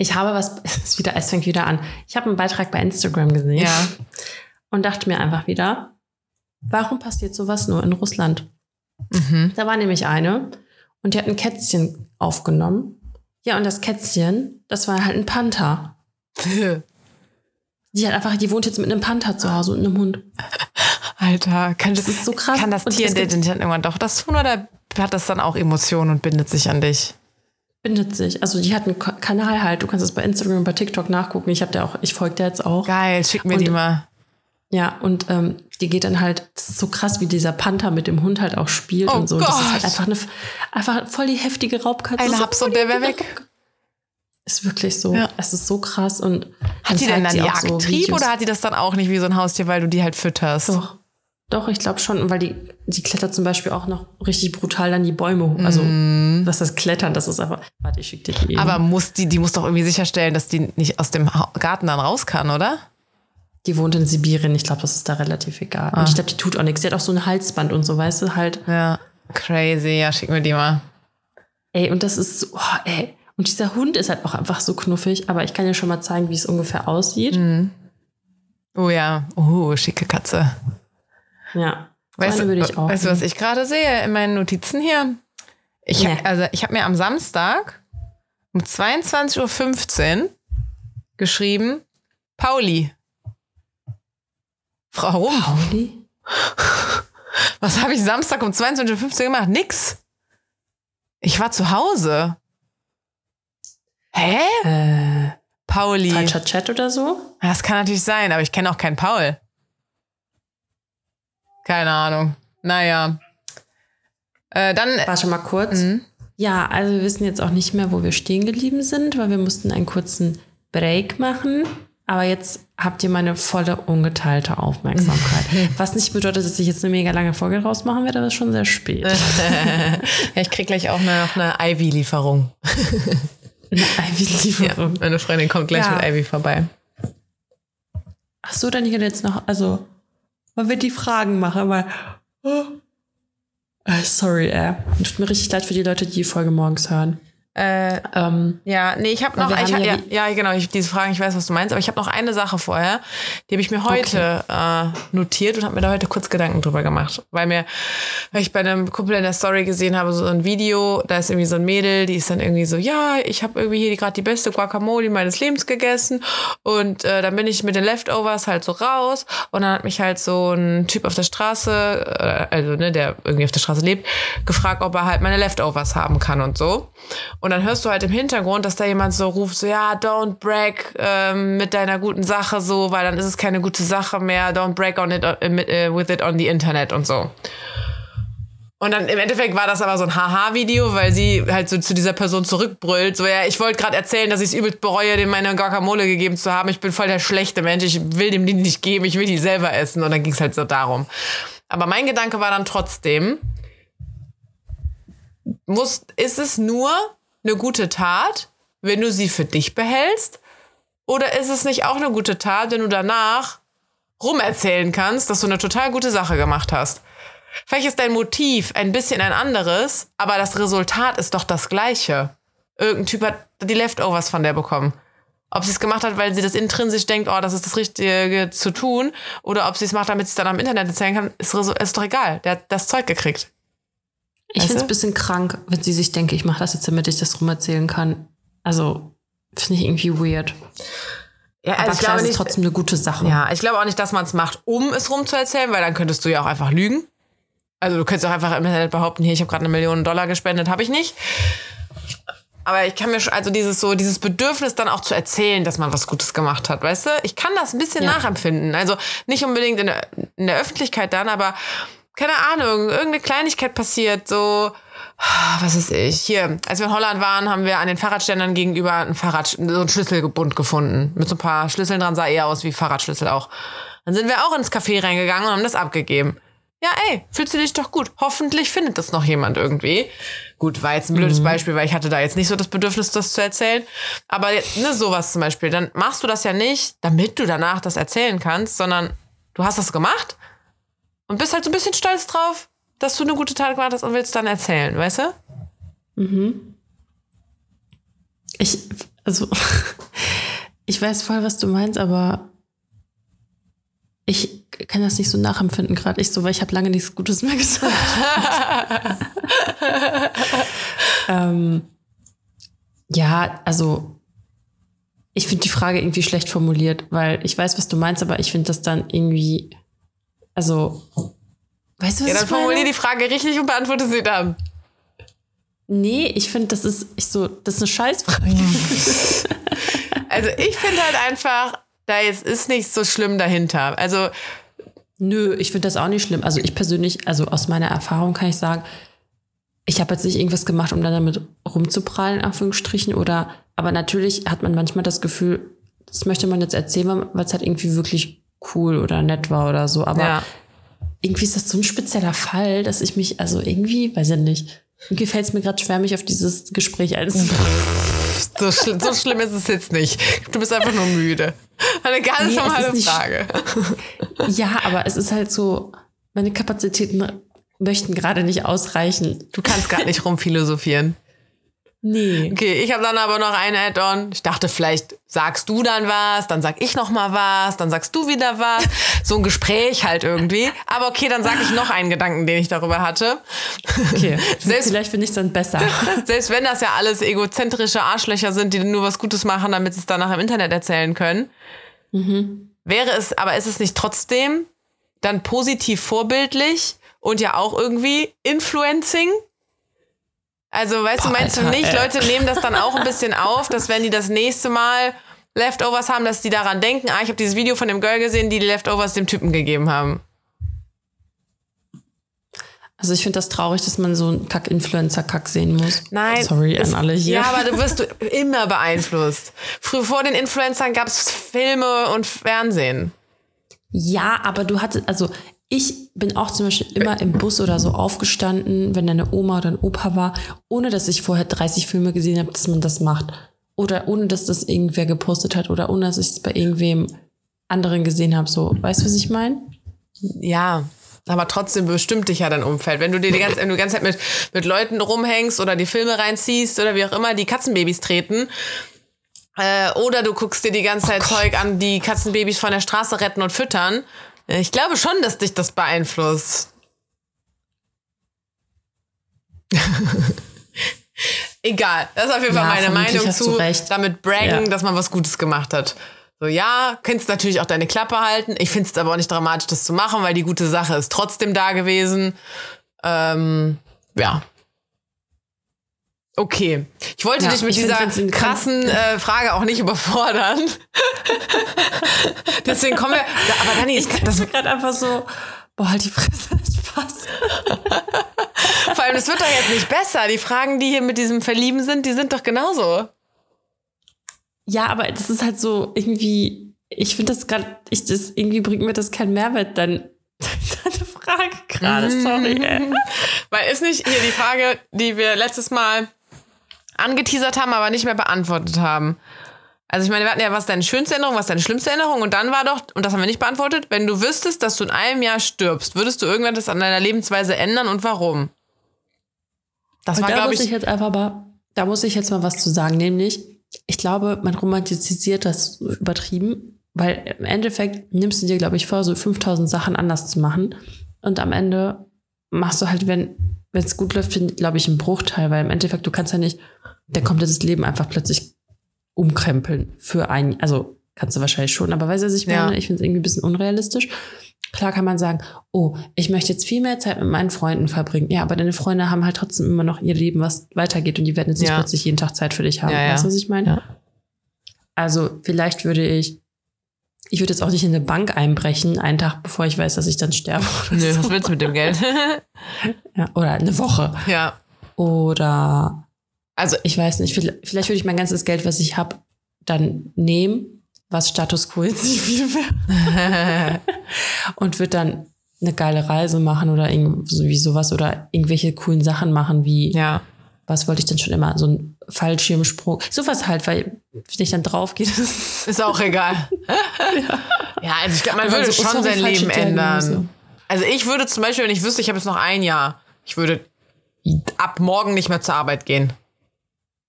ich habe was, es wieder, es fängt wieder an. Ich habe einen Beitrag bei Instagram gesehen Ja. und dachte mir einfach wieder, warum passiert sowas nur in Russland? Mhm. Da war nämlich eine und die hat ein Kätzchen aufgenommen. Ja, und das Kätzchen, das war halt ein Panther. Die hat einfach, die wohnt jetzt mit einem Panther zu Hause und einem Hund. Alter, kann das, Das ist so krass. Kann das Tier dann irgendwann doch das tun oder hat das dann auch Emotionen und bindet sich an dich? Bindet sich. Also die hat einen Ka- Kanal halt. Du kannst es bei Instagram und bei TikTok nachgucken. Ich habe der auch, ich folge der jetzt auch. Geil, schick mir Und- die mal. Ja, und ähm, die geht dann halt, das ist so krass, wie dieser Panther mit dem Hund halt auch spielt Oh und so. Das ist Gott. halt einfach eine, einfach voll die heftige Raubkatze. Eine So Haps und der die wär heftige weg. Raubkatze. Ist wirklich so. Ja. Es ist so krass und Hat die denn dann Jagdtrieb Videos. oder hat die das dann auch nicht wie so ein Haustier, weil du die halt fütterst? Doch. Doch, ich glaube schon, weil die, die klettert zum Beispiel auch noch richtig brutal dann die Bäume hoch. Also, was das Klettern, das ist einfach. Warte, ich schick dir die eben. Aber muss die, die muss doch irgendwie sicherstellen, dass die nicht aus dem Garten dann raus kann, oder? Die wohnt in Sibirien, ich glaube, das ist da relativ egal. Ah. Und ich glaube, die tut auch nichts. Die hat auch so ein Halsband und so, weißt du, halt. Ja. Crazy, ja, schick mir die mal. Ey, und das ist so, oh, ey. Und dieser Hund ist halt auch einfach so knuffig, aber ich kann dir schon mal zeigen, wie es ungefähr aussieht. Mhm. Oh ja, oh, schicke Katze. Ja. Weißt, würde ich auch. weißt du, was ich gerade sehe in meinen Notizen hier? Ich, Nee. also, ich habe mir am Samstag um 22.15 Uhr geschrieben, Pauli. Warum? Pauli? Was habe ich Samstag um 22.15 Uhr gemacht? Nix. Ich war zu Hause. Hä? Äh, Pauli. falscher Chat oder so? Das kann natürlich sein, aber ich kenne auch keinen Paul. Keine Ahnung. Naja. Äh, dann. Warte mal kurz. Mhm. Ja, also wir wissen jetzt auch nicht mehr, wo wir stehen geblieben sind, weil wir mussten einen kurzen Break machen. Aber jetzt habt ihr meine volle ungeteilte Aufmerksamkeit. Was nicht bedeutet, dass ich jetzt eine mega lange Folge draus machen werde, aber es ist schon sehr spät. ja, ich krieg gleich auch eine, noch eine Ivy-Lieferung. Eine Ivy-Lieferung. Meine Freundin kommt gleich Ja. mit Ivy vorbei. Ach so, dann hier jetzt noch, also, man wird die Fragen machen, weil. Oh. Äh, sorry, äh. Tut mir richtig leid für die Leute, die die Folge morgens hören. Äh, Ähm, ja, nee, ich habe noch, ich ja ja, ja, genau, ich, diese Fragen, ich weiß, was du meinst, aber ich habe noch eine Sache vorher, die habe ich mir heute äh, notiert und habe mir da heute kurz Gedanken drüber gemacht, weil mir, weil ich bei einem Kumpel in der Story gesehen habe, so ein Video, da ist irgendwie so ein Mädel, die ist dann irgendwie so, ja, ich habe irgendwie hier gerade die beste Guacamole meines Lebens gegessen und äh, dann bin ich mit den Leftovers halt so raus und dann hat mich halt so ein Typ auf der Straße, äh, also ne, der irgendwie auf der Straße lebt, gefragt, ob er halt meine Leftovers haben kann und so. Und dann hörst du halt im Hintergrund, dass da jemand so ruft, so ja, don't brag ähm, mit deiner guten Sache so, weil dann ist es keine gute Sache mehr, don't brag on it, äh, äh, with it on the Internet und so. Und dann im Endeffekt war das aber so ein Haha-Video, weil sie halt so zu dieser Person zurückbrüllt. So, ja, ich wollte gerade erzählen, dass ich es übelst bereue, dem meine Guacamole gegeben zu haben. Ich bin voll der schlechte Mensch. Ich will dem die nicht geben. Ich will die selber essen. Und dann ging es halt so darum. Aber mein Gedanke war dann trotzdem, muss, ist es nur eine gute Tat, wenn du sie für dich behältst? Oder ist es nicht auch eine gute Tat, wenn du danach rumerzählen kannst, dass du eine total gute Sache gemacht hast? Vielleicht ist dein Motiv ein bisschen ein anderes, aber das Resultat ist doch das gleiche. irgendein Typ hat die Leftovers von der bekommen. Ob sie es gemacht hat, weil sie das intrinsisch denkt, oh, das ist das Richtige zu tun, oder ob sie es macht, damit sie es dann am Internet erzählen kann, ist, ist doch egal. Der hat das Zeug gekriegt. Ich finde es ein bisschen krank, wenn sie sich denkt, ich mache das jetzt, damit ich das rum erzählen kann. Also, finde ich irgendwie weird. Ja, also Aber ich klar, glaube nicht, ist trotzdem eine gute Sache. Ja, ich glaube auch nicht, dass man es macht, um es rumzuerzählen, weil dann könntest du ja auch einfach lügen. Also du könntest auch einfach im Internet behaupten, hier, ich habe gerade eine Million Dollar gespendet, habe ich nicht. Aber ich kann mir schon, also dieses so, dieses Bedürfnis dann auch zu erzählen, dass man was Gutes gemacht hat, weißt du? Ich kann das ein bisschen ja. nachempfinden. Also nicht unbedingt in der, in der Öffentlichkeit dann, aber keine Ahnung, irgendeine Kleinigkeit passiert, so, was ist ich? Hier, als wir in Holland waren, haben wir an den Fahrradständern gegenüber ein Fahrrad, so ein Schlüsselbund gefunden. Mit so ein paar Schlüsseln dran, sah eher aus wie Fahrradschlüssel auch. Dann sind wir auch ins Café reingegangen und haben das abgegeben. Ja, ey, fühlst du dich doch gut. Hoffentlich findet das noch jemand irgendwie. Gut, war jetzt ein blödes mhm. Beispiel, weil ich hatte da jetzt nicht so das Bedürfnis, das zu erzählen. Aber ne, sowas zum Beispiel, dann machst du das ja nicht, damit du danach das erzählen kannst, sondern du hast das gemacht und bist halt so ein bisschen stolz drauf, dass du eine gute Tat gemacht hast und willst dann erzählen, weißt du? Mhm. Ich, also, ich weiß voll, was du meinst, aber ich kann das nicht so nachempfinden, gerade ich so, weil ich habe lange nichts Gutes mehr gesagt. ähm, ja, also ich finde die Frage irgendwie schlecht formuliert, weil ich weiß, was du meinst, aber ich finde das dann irgendwie also, weißt du, was Ja, dann formulier die Frage richtig und beantworte sie dann. Nee, ich finde, das ist ich so, das ist eine Scheißfrage. also ich finde halt einfach, da jetzt ist nichts so schlimm dahinter. Also Nö, ich finde das auch nicht schlimm. Also ich persönlich, also aus meiner Erfahrung kann ich sagen, ich habe jetzt nicht irgendwas gemacht, um dann damit rumzuprallen, Anführungsstrichen, oder, aber natürlich hat man manchmal das Gefühl, das möchte man jetzt erzählen, weil es halt irgendwie wirklich cool oder nett war oder so. Aber ja. irgendwie ist das so ein spezieller Fall, dass ich mich, also irgendwie, weiß ich nicht, irgendwie fällt es mir gerade schwer, mich auf dieses Gespräch einzulassen. So, schl so schlimm ist es jetzt nicht. Du bist einfach nur müde. Eine ganz nee, normale Frage. Ja, aber es ist halt so, meine Kapazitäten möchten gerade nicht ausreichen. Du kannst gerade nicht rumphilosophieren. Nee. Okay, ich habe dann aber noch ein Add-on. Ich dachte, vielleicht sagst du dann was, dann sag ich noch mal was, dann sagst du wieder was. So ein Gespräch halt irgendwie. Aber okay, dann sage ich noch einen Gedanken, den ich darüber hatte. Okay, selbst, vielleicht finde ich es dann besser. Selbst wenn das ja alles egozentrische Arschlöcher sind, die nur was Gutes machen, damit sie es danach im Internet erzählen können. Mhm. Wäre es, aber ist es nicht trotzdem dann positiv vorbildlich und ja auch irgendwie Influencing? Also, weißt Boah, du, meinst Alter, du nicht, ey. Leute nehmen das dann auch ein bisschen auf, dass wenn die das nächste Mal Leftovers haben, dass die daran denken, ah, ich habe dieses Video von dem Girl gesehen, die die Leftovers dem Typen gegeben haben. Also ich finde das traurig, dass man so einen Kack-Influencer-Kack sehen muss. Nein. Sorry an alle hier. Ja, aber du wirst immer beeinflusst. Früher vor den Influencern gab es Filme und Fernsehen. Ja, aber du hattest, also ich bin auch zum Beispiel immer im Bus oder so aufgestanden, wenn eine Oma oder ein Opa war, ohne dass ich vorher 30 Filme gesehen habe, dass man das macht. Oder ohne dass das irgendwer gepostet hat oder ohne dass ich es bei irgendwem anderen gesehen habe. So, weißt du, was ich meine? Ja, aber trotzdem bestimmt dich ja dein Umfeld. Wenn du dir die ganze, wenn du die ganze Zeit mit, mit Leuten rumhängst oder die Filme reinziehst oder wie auch immer, die Katzenbabys treten, äh, oder du guckst dir die ganze Zeit oh Zeug an, die Katzenbabys von der Straße retten und füttern, ich glaube schon, dass dich das beeinflusst. Egal, das ist auf jeden Fall ja, meine Meinung zu damit braggen, ja. dass man was Gutes gemacht hat. So, ja, kannst natürlich auch deine Klappe halten. Ich finde es aber auch nicht dramatisch, das zu machen, weil die gute Sache ist trotzdem da gewesen. Ähm, ja, Okay. Ich wollte ja, dich mit dieser find, krassen äh, Frage auch nicht überfordern. Deswegen kommen wir. Aber Dani, ich das ist gerade einfach so. Boah, halt die Fresse, Spaß. Vor allem, das wird doch jetzt nicht besser. Die Fragen, die hier mit diesem Verlieben sind, die sind doch genauso. Ja, aber das ist halt so irgendwie. Ich finde das gerade. Ich das irgendwie bringt mir das keinen Mehrwert dann. Deine Frage gerade, sorry. Ey. Weil ist nicht hier die Frage, die wir letztes Mal angeteasert haben, aber nicht mehr beantwortet haben. Also ich meine, wir hatten ja, was deine schönste Erinnerung, was deine schlimmste Erinnerung und dann war doch, und das haben wir nicht beantwortet, wenn du wüsstest, dass du in einem Jahr stirbst, würdest du irgendwas an deiner Lebensweise ändern und warum? Das und war, glaube ich. ich jetzt einfach mal da muss ich jetzt mal was zu sagen, nämlich, ich glaube, man romantisiert das übertrieben, weil im Endeffekt nimmst du dir, glaube ich, vor, so 5000 Sachen anders zu machen. Und am Ende machst du halt, wenn wenn es gut läuft, glaube ich, einen Bruchteil, weil im Endeffekt, du kannst ja nicht dein komplettes Leben einfach plötzlich umkrempeln für ein, also kannst du wahrscheinlich schon, aber weißt du, was ich meine? Ich finde es irgendwie ein bisschen unrealistisch. Klar kann man sagen, oh, ich möchte jetzt viel mehr Zeit mit meinen Freunden verbringen. Ja, aber deine Freunde haben halt trotzdem immer noch ihr Leben, was weitergeht und die werden jetzt nicht Ja. plötzlich jeden Tag Zeit für dich haben. Ja. Weißt du, was ich meine? Also vielleicht würde ich, ich würde jetzt auch nicht in eine Bank einbrechen, einen Tag bevor ich weiß, dass ich dann sterbe. Oder, Nö, so. was willst du mit dem Geld? ja, oder eine Woche. ja. Oder Also, ich weiß nicht, vielleicht, vielleicht würde ich mein ganzes Geld, was ich habe, dann nehmen, was Status quo jetzt nicht viel wäre. und würde dann eine geile Reise machen oder irgendwie sowas oder irgendwelche coolen Sachen machen, wie, ja. Was wollte ich denn schon immer, so ein Fallschirmsprung, sowas halt, weil wenn ich dann drauf gehe, Ist auch egal. ja. also ich glaube, man würde so, oh, schon sein Leben ändern. Also ich würde zum Beispiel, wenn ich wüsste, ich habe jetzt noch ein Jahr, ich würde ab morgen nicht mehr zur Arbeit gehen.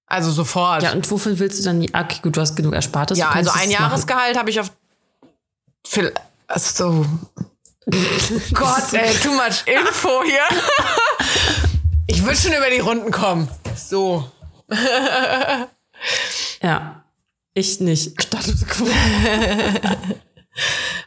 Also sofort. Ja, Ja, und wofür willst du dann, okay, gut, du hast genug Erspartes. du also ein. Jahresgehalt habe ich auf. Viel, also, Gott, ey, too much Info hier. ich würde schon über die Runden kommen. So. Ja, ich nicht. Status quo.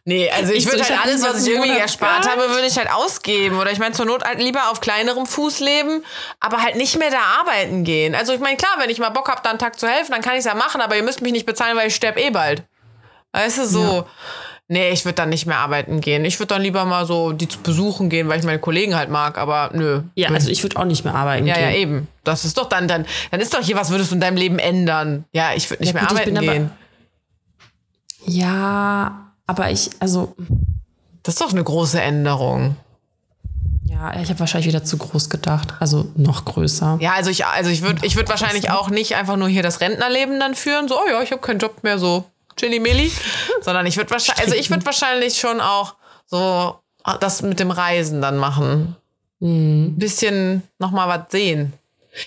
Nee, also ich, Ich so, würde ich halt alles, was ich irgendwie erspart habe, würde ich halt ausgeben. Oder ich meine, zur Not halt lieber auf kleinerem Fuß leben, aber halt nicht mehr da arbeiten gehen. Also ich meine, klar, wenn ich mal Bock habe, da einen Tag zu helfen, dann kann ich es ja machen, aber ihr müsst mich nicht bezahlen, weil ich sterbe eh bald. Weißt du, so. Nee, ich würde dann nicht mehr arbeiten gehen. Ich würde dann lieber mal so die zu besuchen gehen, weil ich meine Kollegen halt mag, aber nö. Ja, also ich würde auch nicht mehr arbeiten Ja, gehen. ja, eben. Das ist doch dann, dann, dann ist doch hier, was würdest du in deinem Leben ändern? Ja, ich würde nicht Ja, mehr gut, arbeiten aber- gehen. Ja, aber ich, also, Das ist doch eine große Änderung. ja, ich habe wahrscheinlich wieder zu groß gedacht. Also noch größer. Ja, also ich, also ich würde ich würd wahrscheinlich auch nicht einfach nur hier das Rentnerleben dann führen, so, oh ja, ich habe keinen Job mehr, so chili milli, sondern ich würde wahrscheinlich, also ich würde wahrscheinlich schon auch so das mit dem Reisen dann machen. Ein bisschen nochmal was sehen.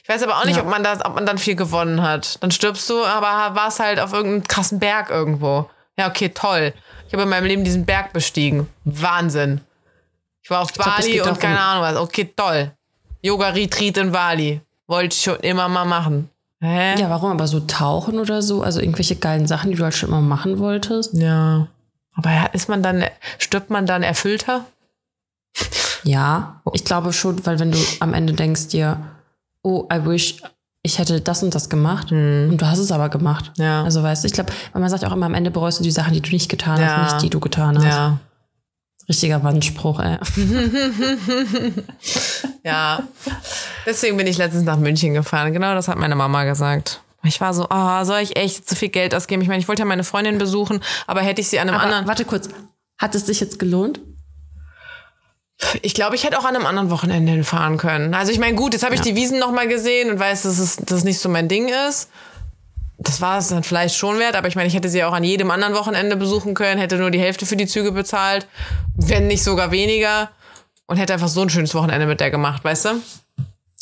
Ich weiß aber auch nicht, Ja. ob man das, ob man dann viel gewonnen hat. Dann stirbst du, aber warst halt auf irgendeinem krassen Berg irgendwo. Ja, okay, toll. Ich habe in meinem Leben diesen Berg bestiegen. Wahnsinn. Ich war auf glaub, es Bali geht und keine Ahnung was. Okay, toll. Yoga-Retreat in Bali. Wollte ich schon immer mal machen. Hä? Ja, warum? Aber so tauchen oder so? Also irgendwelche geilen Sachen, die du halt schon immer machen wolltest? Ja. Aber ist man dann, stirbt man dann erfüllter? Ja, ich glaube schon, weil wenn du am Ende denkst dir, oh, I wish, ich hätte das und das gemacht und du hast es aber gemacht. Hm. Ja. Also weißt du, ich glaube, man sagt auch immer, am Ende bereust du die Sachen, die du nicht getan Ja. hast, nicht die du getan hast. Ja. Richtiger Wandspruch, ey. Ja. Deswegen bin ich letztens nach München gefahren. Genau das hat meine Mama gesagt. Ich war so, ah, soll ich echt zu viel Geld ausgeben? Ich meine, ich wollte ja meine Freundin besuchen, aber hätte ich sie an einem Aber anderen. warte kurz, hat es sich jetzt gelohnt? Ich glaube, ich hätte auch an einem anderen Wochenende hinfahren können. Also ich meine, gut, jetzt habe ich die Wiesen noch mal gesehen und weiß, dass es dass es nicht so mein Ding ist. Das war es dann vielleicht schon wert, aber ich meine, ich hätte sie auch an jedem anderen Wochenende besuchen können, hätte nur die Hälfte für die Züge bezahlt, wenn nicht sogar weniger und hätte einfach so ein schönes Wochenende mit der gemacht, weißt du?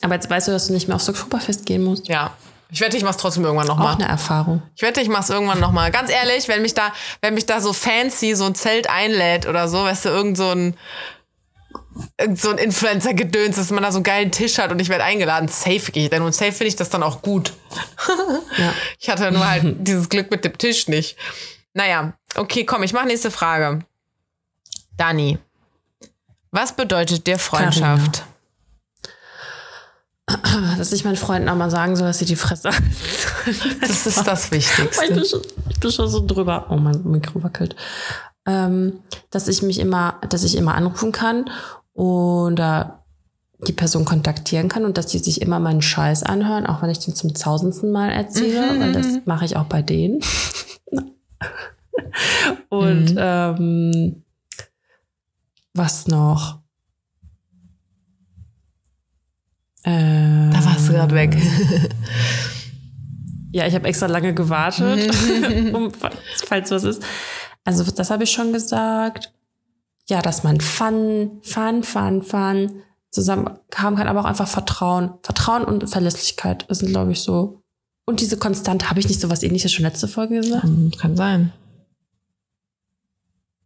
Aber jetzt weißt du, dass du nicht mehr aufs Oktoberfest gehen musst. Ja. Ich wette, ich mach's trotzdem irgendwann noch Auch eine Erfahrung. Ich wette, ich mach's irgendwann noch mal. Ganz ehrlich, wenn mich da, wenn mich da so fancy so ein Zelt einlädt oder so, weißt du, irgend so ein irgend so ein Influencer-Gedöns, dass man da so einen geilen Tisch hat und ich werde eingeladen. Safe gehe ich dann und safe finde ich das dann auch gut. Ja. Ich hatte nur halt dieses Glück mit dem Tisch nicht. Naja, okay, komm, ich mache nächste Frage. Dani, was bedeutet dir Freundschaft? Dass ich meinen Freunden auch mal sagen soll, dass sie die Fresse halten. Das ist das Wichtigste. Ich bin, schon, ich bin schon so drüber. Oh, mein Mikro wackelt. Ähm, dass ich mich immer, dass ich immer anrufen kann oder die Person kontaktieren kann und dass die sich immer meinen Scheiß anhören, auch wenn ich den zum tausendsten Mal erzähle, weil das mache ich auch bei denen. und ähm, was noch? Äh, Da warst du gerade weg. ja, ich habe extra lange gewartet, um, falls was ist. Also das habe ich schon gesagt. Ja, dass man Fun, Fun, Fun, Fun zusammen haben kann, aber auch einfach Vertrauen. Vertrauen und Verlässlichkeit das sind, glaube ich, so. Und diese Konstante, habe ich nicht so was ähnliches schon letzte Folge gesagt? Kann sein.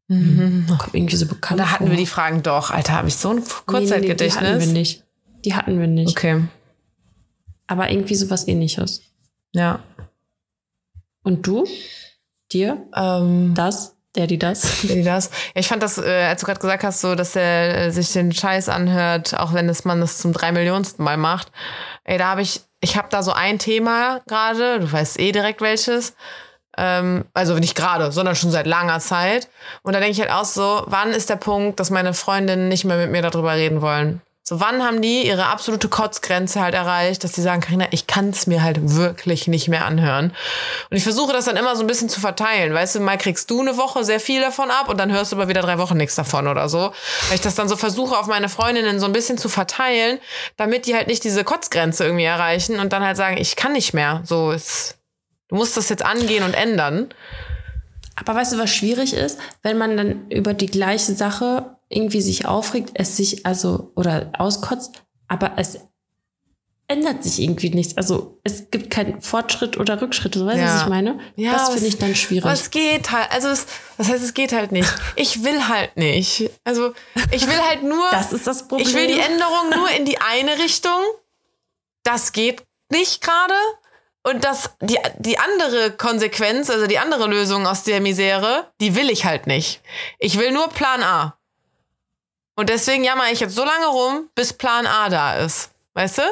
Mhm. Kommt irgendwie so bekannt. Da hatten vor. wir die Fragen doch. Alter, habe ich so ein Nee, nee, nee, Die Kurzzeitgedächtnis. hatten wir nicht. Die hatten wir nicht. Okay. Aber irgendwie so was ähnliches. Ja. Und du? Dir? Ähm, Das? Die das? Wie das? Ja, ich fand das, äh, als du gerade gesagt hast, so, dass er äh, sich den Scheiß anhört, auch wenn es man das zum drei Millionsten Mal macht. Ey, da habe ich, ich habe da so ein Thema gerade, du weißt eh direkt welches. Ähm, also nicht gerade, sondern schon seit langer Zeit. Und da denke ich halt auch so, wann ist der Punkt, dass meine Freundinnen nicht mehr mit mir darüber reden wollen? So, wann haben die ihre absolute Kotzgrenze halt erreicht, dass die sagen, Karina, ich kann es mir halt wirklich nicht mehr anhören. Und ich versuche das dann immer so ein bisschen zu verteilen. Weißt du, mal kriegst du eine Woche sehr viel davon ab und dann hörst du aber wieder drei Wochen nichts davon oder so. Weil ich das dann so versuche, auf meine Freundinnen so ein bisschen zu verteilen, damit die halt nicht diese Kotzgrenze irgendwie erreichen und dann halt sagen, ich kann nicht mehr. So ist, du musst das jetzt angehen und ändern. Aber weißt du, was schwierig ist? Wenn man dann über die gleiche Sache irgendwie sich aufregt, es sich also oder auskotzt, aber es ändert sich irgendwie nichts. Also es gibt keinen Fortschritt oder Rückschritt. So weißt du, Ja. was ich meine? Ja, das finde ich dann schwierig. Aber es geht halt, also es, das heißt, es geht halt nicht. Ich will halt nicht. Also ich will halt nur, das ist das Problem. ich will die Änderung nur in die eine Richtung. Das geht nicht gerade. Und das, die, die andere Konsequenz, also die andere Lösung aus der Misere, die will ich halt nicht. Ich will nur Plan A. Und deswegen jammer ich jetzt so lange rum, bis Plan A da ist. Weißt du?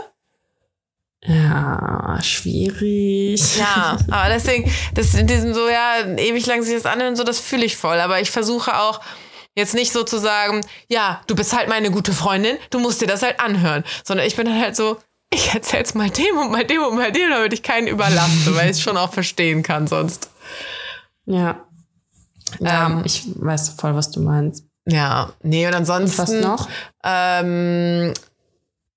Ja, schwierig. Ja, aber deswegen, das in diesem so, ja, ewig lang sich das anhören, so, das fühle ich voll. Aber ich versuche auch jetzt nicht so zu sagen, ja, du bist halt meine gute Freundin, du musst dir das halt anhören. Sondern ich bin dann halt so, ich erzähl's mal dem und mal dem und mal dem, damit ich keinen überlaste, weil ich es schon auch verstehen kann sonst. Ja. Ja, Ähm, ich weiß voll, was du meinst. Ja, nee, und ansonsten. Was noch? Ähm,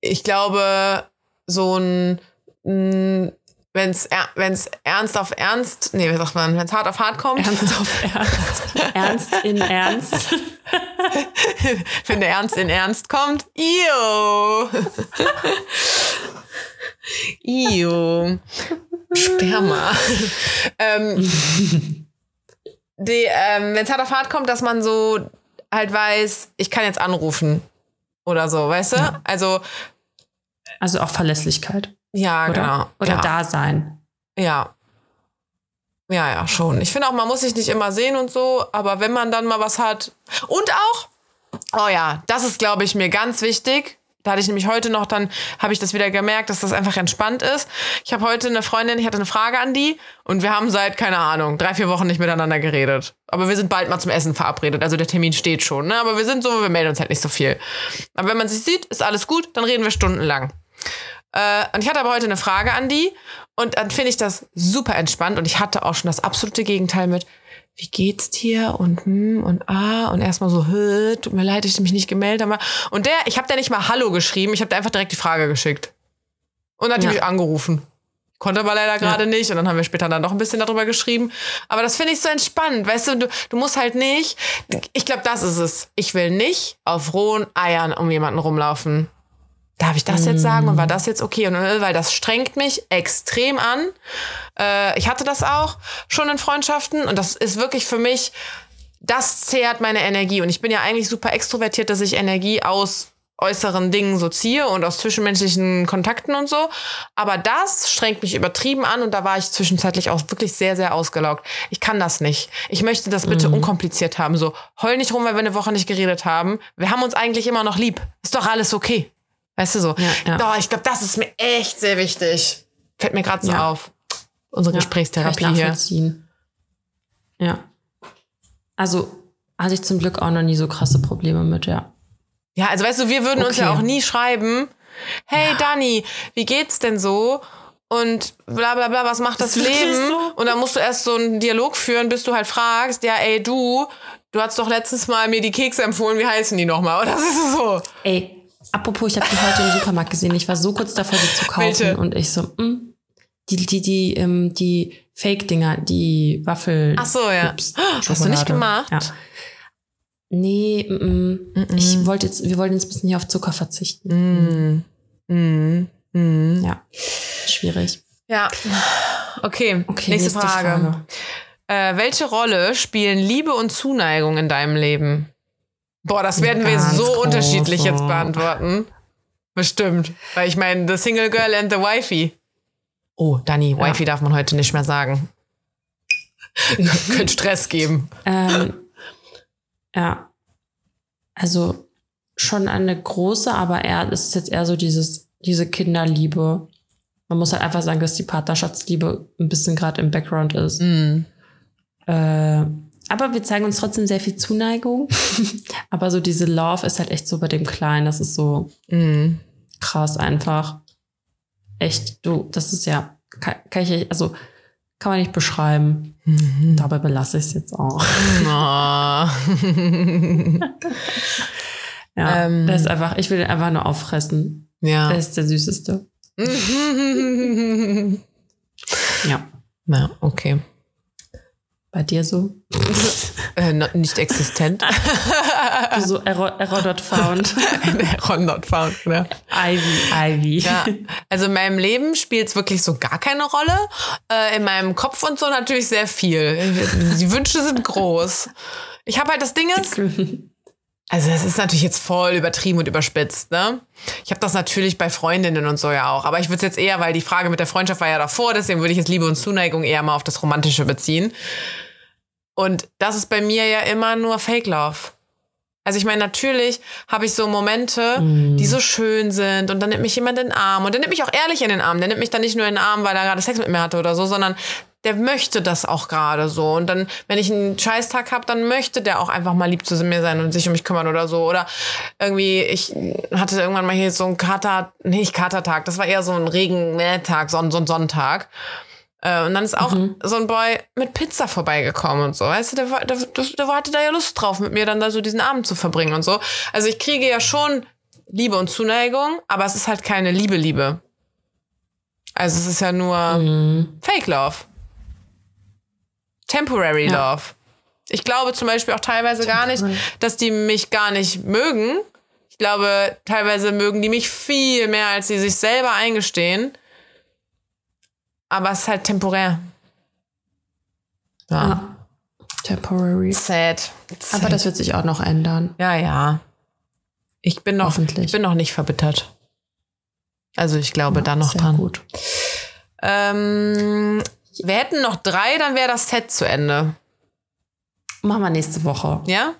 ich glaube, so ein, wenn es wenn's ernst auf ernst, nee, wie sagt man, wenn es hart auf hart kommt, Ernst auf Ernst. Ernst in Ernst. wenn der Ernst in Ernst kommt, io. io. Sperma. ähm, die, ähm, wenn es hart auf hart kommt, dass man so halt weiß, ich kann jetzt anrufen oder so, weißt du? Also, Also auch Verlässlichkeit. ja, Oder? genau. Oder ja. Dasein. Ja. Ja, ja, schon. Ich finde auch, man muss sich nicht immer sehen und so, aber wenn man dann mal was hat. Und auch, oh ja, das ist, glaube ich, mir ganz wichtig. Da hatte ich nämlich heute noch, dann habe ich das wieder gemerkt, dass das einfach entspannt ist. Ich habe heute eine Freundin, ich hatte eine Frage an die und wir haben seit, keine Ahnung, drei, vier Wochen nicht miteinander geredet. Aber wir sind bald mal zum Essen verabredet. Also der Termin steht schon, ne? Aber wir sind so, wir melden uns halt nicht so viel. Aber wenn man sich sieht, ist alles gut, dann reden wir stundenlang. Äh, und ich hatte aber heute eine Frage an die und dann finde ich das super entspannt und ich hatte auch schon das absolute Gegenteil mit, wie geht's dir und hm und ah und erstmal so, "Hö, tut mir leid, dass ich mich nicht gemeldet habe. Und der, ich habe der nicht mal Hallo geschrieben, ich habe der einfach direkt die Frage geschickt. Und hat die Ja. mich angerufen. Konnte aber leider gerade nicht und dann haben wir später dann noch ein bisschen darüber geschrieben. Aber das finde ich so entspannt, weißt du, du, du musst halt nicht, ich glaube, das ist es. Ich will nicht auf rohen Eiern um jemanden rumlaufen darf ich das jetzt sagen und war das jetzt okay? Und äh, weil das strengt mich extrem an. Äh, ich hatte das auch schon in Freundschaften und das ist wirklich für mich, das zehrt meine Energie. Und ich bin ja eigentlich super extrovertiert, dass ich Energie aus äußeren Dingen so ziehe und aus zwischenmenschlichen Kontakten und so. Aber das strengt mich übertrieben an und da war ich zwischenzeitlich auch wirklich sehr, sehr ausgelaugt. Ich kann das nicht. Ich möchte das bitte unkompliziert haben. So, heul nicht rum, weil wir eine Woche nicht geredet haben. Wir haben uns eigentlich immer noch lieb. Ist doch alles okay. Weißt du so? Ja, ja. Doch, ich glaube, das ist mir echt sehr wichtig. Fällt mir gerade so Ja. auf. Unsere Kann Gesprächstherapie ich hier. Ja. Also hatte ich zum Glück auch noch nie so krasse Probleme mit, ja. Ja, also weißt du, wir würden uns Okay. ja auch nie schreiben, hey Dani, wie geht's denn so? Und bla bla bla, was macht das wirklich Leben? so? Und dann musst du erst so einen Dialog führen, bis du halt fragst, ja, ey du, du hast doch letztes Mal mir die Kekse empfohlen, wie heißen die nochmal? Oder das ist so. Ey, apropos, ich habe die heute im Supermarkt gesehen. Ich war so kurz davor, die zu kaufen. Welche? Und ich so, mm, die, die, die, ähm, die Fake-Dinger, die Waffel. Ach so, ja. Ups, Hast du nicht gemacht? Ja. Nee, mm, mm. ich wollte jetzt, wir wollten jetzt ein bisschen hier auf Zucker verzichten. Mm. Mm. Mm. Ja, schwierig. Ja. Okay, Okay, nächste, nächste Frage. Frage. Äh, welche Rolle spielen Liebe und Zuneigung in deinem Leben? Boah, das werden wir so große. unterschiedlich jetzt beantworten. Bestimmt. Weil ich meine, the single girl and the wifey. Oh, Dani, Ja. Wifey darf man heute nicht mehr sagen. Könnte Stress geben. Ähm, ja, also schon eine große, aber eher, es ist jetzt eher so dieses, diese Kinderliebe. Man muss halt einfach sagen, dass die Partnerschaftsliebe ein bisschen gerade im Background ist. Mm. Äh, aber wir zeigen uns trotzdem sehr viel Zuneigung. aber so diese Love ist halt echt so bei dem Kleinen. Das ist so Mm. krass einfach. Echt, du, das ist ja, kann, kann ich, also kann man nicht beschreiben. Mhm. Dabei belasse ich es jetzt auch. Ah. Ja, Ähm. der ist einfach, ich will den einfach nur auffressen. ja. Der ist der süßeste. Ja. Na, okay. Bei dir so? Äh, nicht existent. So Error, Error not found. Not found, ne? Ivy, Ivy. Ja, also in meinem Leben spielt es wirklich so gar keine Rolle. Äh, in meinem Kopf und so natürlich sehr viel. Die Wünsche sind groß. Ich habe halt das Ding ist, also es ist natürlich jetzt voll übertrieben und überspitzt, ne? Ich habe das natürlich bei Freundinnen und so ja auch. Aber ich würde es jetzt eher, weil die Frage mit der Freundschaft war ja davor, deswegen würde ich jetzt Liebe und Zuneigung eher mal auf das Romantische beziehen. Und das ist bei mir ja immer nur Fake Love. Also ich meine, natürlich habe ich so Momente, die so schön sind und dann nimmt mich jemand in den Arm und der nimmt mich auch ehrlich in den Arm. Der nimmt mich dann nicht nur in den Arm, weil er gerade Sex mit mir hatte oder so, sondern der möchte das auch gerade so. Und dann, wenn ich einen Scheißtag habe, dann möchte der auch einfach mal lieb zu mir sein und sich um mich kümmern oder so. Oder irgendwie, ich hatte irgendwann mal hier so einen Kater, nicht Katertag, das war eher so ein Regentag, so ein, so ein Sonntag. Äh, Und dann ist auch so ein Boy mit Pizza vorbeigekommen und so. Weißt du, der, der, der, hatte da ja Lust drauf, mit mir dann da so diesen Abend zu verbringen und so. Also ich kriege ja schon Liebe und Zuneigung, aber es ist halt keine Liebe-Liebe. Also es ist ja nur Mhm. Fake Love. Temporary Ja. Love. Ich glaube zum Beispiel auch teilweise gar nicht, dass die mich gar nicht mögen. Ich glaube, teilweise mögen die mich viel mehr, als sie sich selber eingestehen. Aber es ist halt temporär. Ja. Ja. Temporary. Sad. Aber das wird sich auch noch ändern. Ja, ja. Ich bin noch, Hoffentlich. ich bin noch nicht verbittert. Also ich glaube da noch Sehr dran. gut. Ähm, wir hätten noch drei, dann wäre das Set zu Ende. Machen wir nächste Woche. Ja?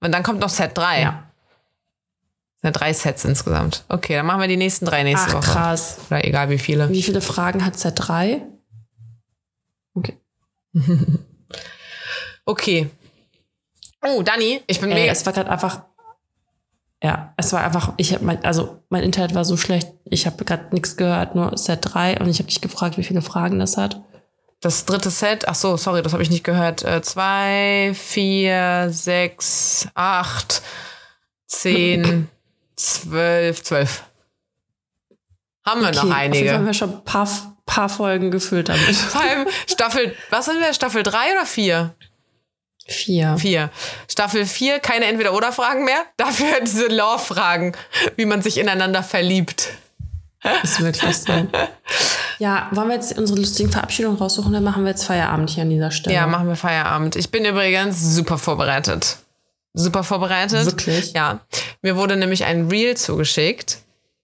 Und dann kommt noch Set 3. Ja. Ja, drei Sets insgesamt. Okay, dann machen wir die nächsten drei nächste Ach, Woche. krass. Oder egal wie viele. Wie viele Fragen hat Z3? Okay. Okay. Oh, Dani, ich bin Ey, mega. es war gerade einfach. Ja, es war einfach, ich habe mein, also mein Internet war so schlecht, ich habe gerade nichts gehört, nur Set 3 und ich habe dich gefragt, wie viele Fragen das hat. Das dritte Set, ach so, sorry, das habe ich nicht gehört. Äh, zwei, vier, sechs, acht, zehn, zwölf, zwölf. Haben wir noch Auf jeden Fall haben einige. wir schon ein paar, paar Folgen gefüllt damit. Vor allem Staffel, was sind wir? Staffel drei oder vier? Vier. Vier. Staffel vier, keine Entweder-Oder-Fragen mehr. Dafür diese Love-Fragen, wie man sich ineinander verliebt. Ist wirklich so. Ja, wollen wir jetzt unsere lustigen Verabschiedungen raussuchen, dann machen wir jetzt Feierabend hier an dieser Stelle. Ja, machen wir Feierabend. Ich bin übrigens super vorbereitet. Super vorbereitet. Wirklich? Ja. Mir wurde nämlich ein Reel zugeschickt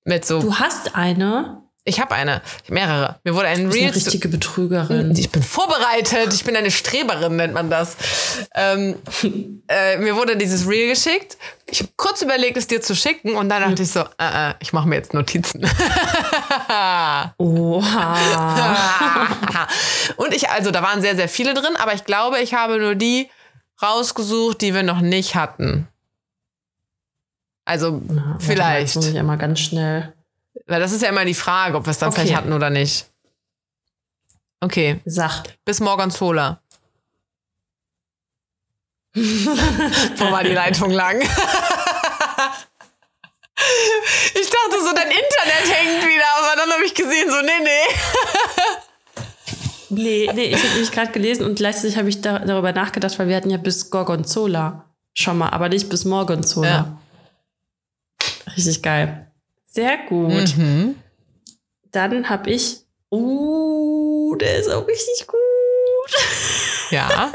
mit so. Du hast eine, Ich habe eine, mehrere. Mir wurde ein Reel. eine richtige Betrügerin. ich bin vorbereitet. Ich bin eine Streberin, nennt man das. Ähm, äh, mir wurde dieses Reel geschickt. Ich habe kurz überlegt, es dir zu schicken und dann dachte ich so, äh, äh, ich mache mir jetzt Notizen. Oha. und ich, also da waren sehr, sehr viele drin, aber ich glaube, ich habe nur die rausgesucht, die wir noch nicht hatten. Also vielleicht. Jetzt muss ich einmal ganz schnell. Weil das ist ja immer die Frage, ob wir es dann Okay. vielleicht hatten oder nicht. Okay, Sag. bis Morgonzola. Wo war die Leitung lang? ich dachte so, dein Internet hängt wieder, aber dann habe ich gesehen, so, nee, nee. Nee, nee, ich habe nämlich gerade gelesen und gleichzeitig habe ich da, darüber nachgedacht, weil wir hatten ja bis Gorgonzola Schon mal, aber nicht bis morgen so. Ja. Richtig geil. Sehr gut. Mhm. Dann habe ich. Uh, der ist auch richtig gut. Ja.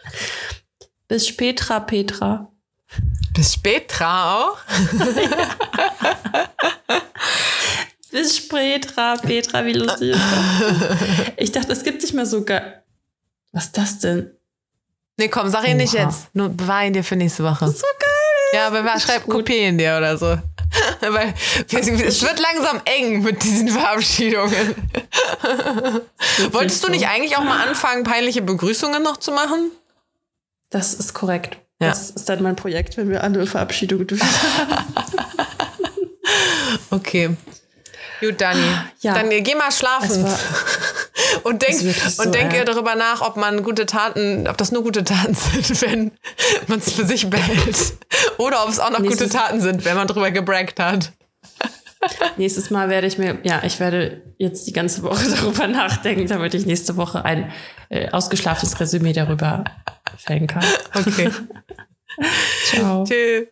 Bis später, Petra. Bis später auch. Bis später, Petra, wie lustig ist das? Ich dachte, es gibt nicht mehr so geil. Was ist das denn? Nee, komm, sag ihn nicht Oha. jetzt. Nur bewahr ihn dir für nächste Woche. So geil. Ja, aber wer schreibt, kopier ihn dir oder so. Weil es wird langsam eng mit diesen Verabschiedungen. Wolltest du nicht eigentlich auch mal anfangen, peinliche Begrüßungen noch zu machen? Das ist korrekt. Ja. Das ist dann mein Projekt, wenn wir andere Verabschiedungen dürfen. Okay. Gut, Dani. Ja. Dann geh mal schlafen und denk, ist wirklich so, und denk ja. darüber nach, ob man gute Taten, ob das nur gute Taten sind, wenn man es für sich behält. Oder ob es auch noch gute Nächstes- Taten sind, wenn man drüber gebraggt hat. Nächstes Mal werde ich mir, ja, ich werde jetzt die ganze Woche darüber nachdenken, damit ich nächste Woche ein äh, ausgeschlafenes Resümee darüber fällen kann. Okay. Ciao. Tschüss.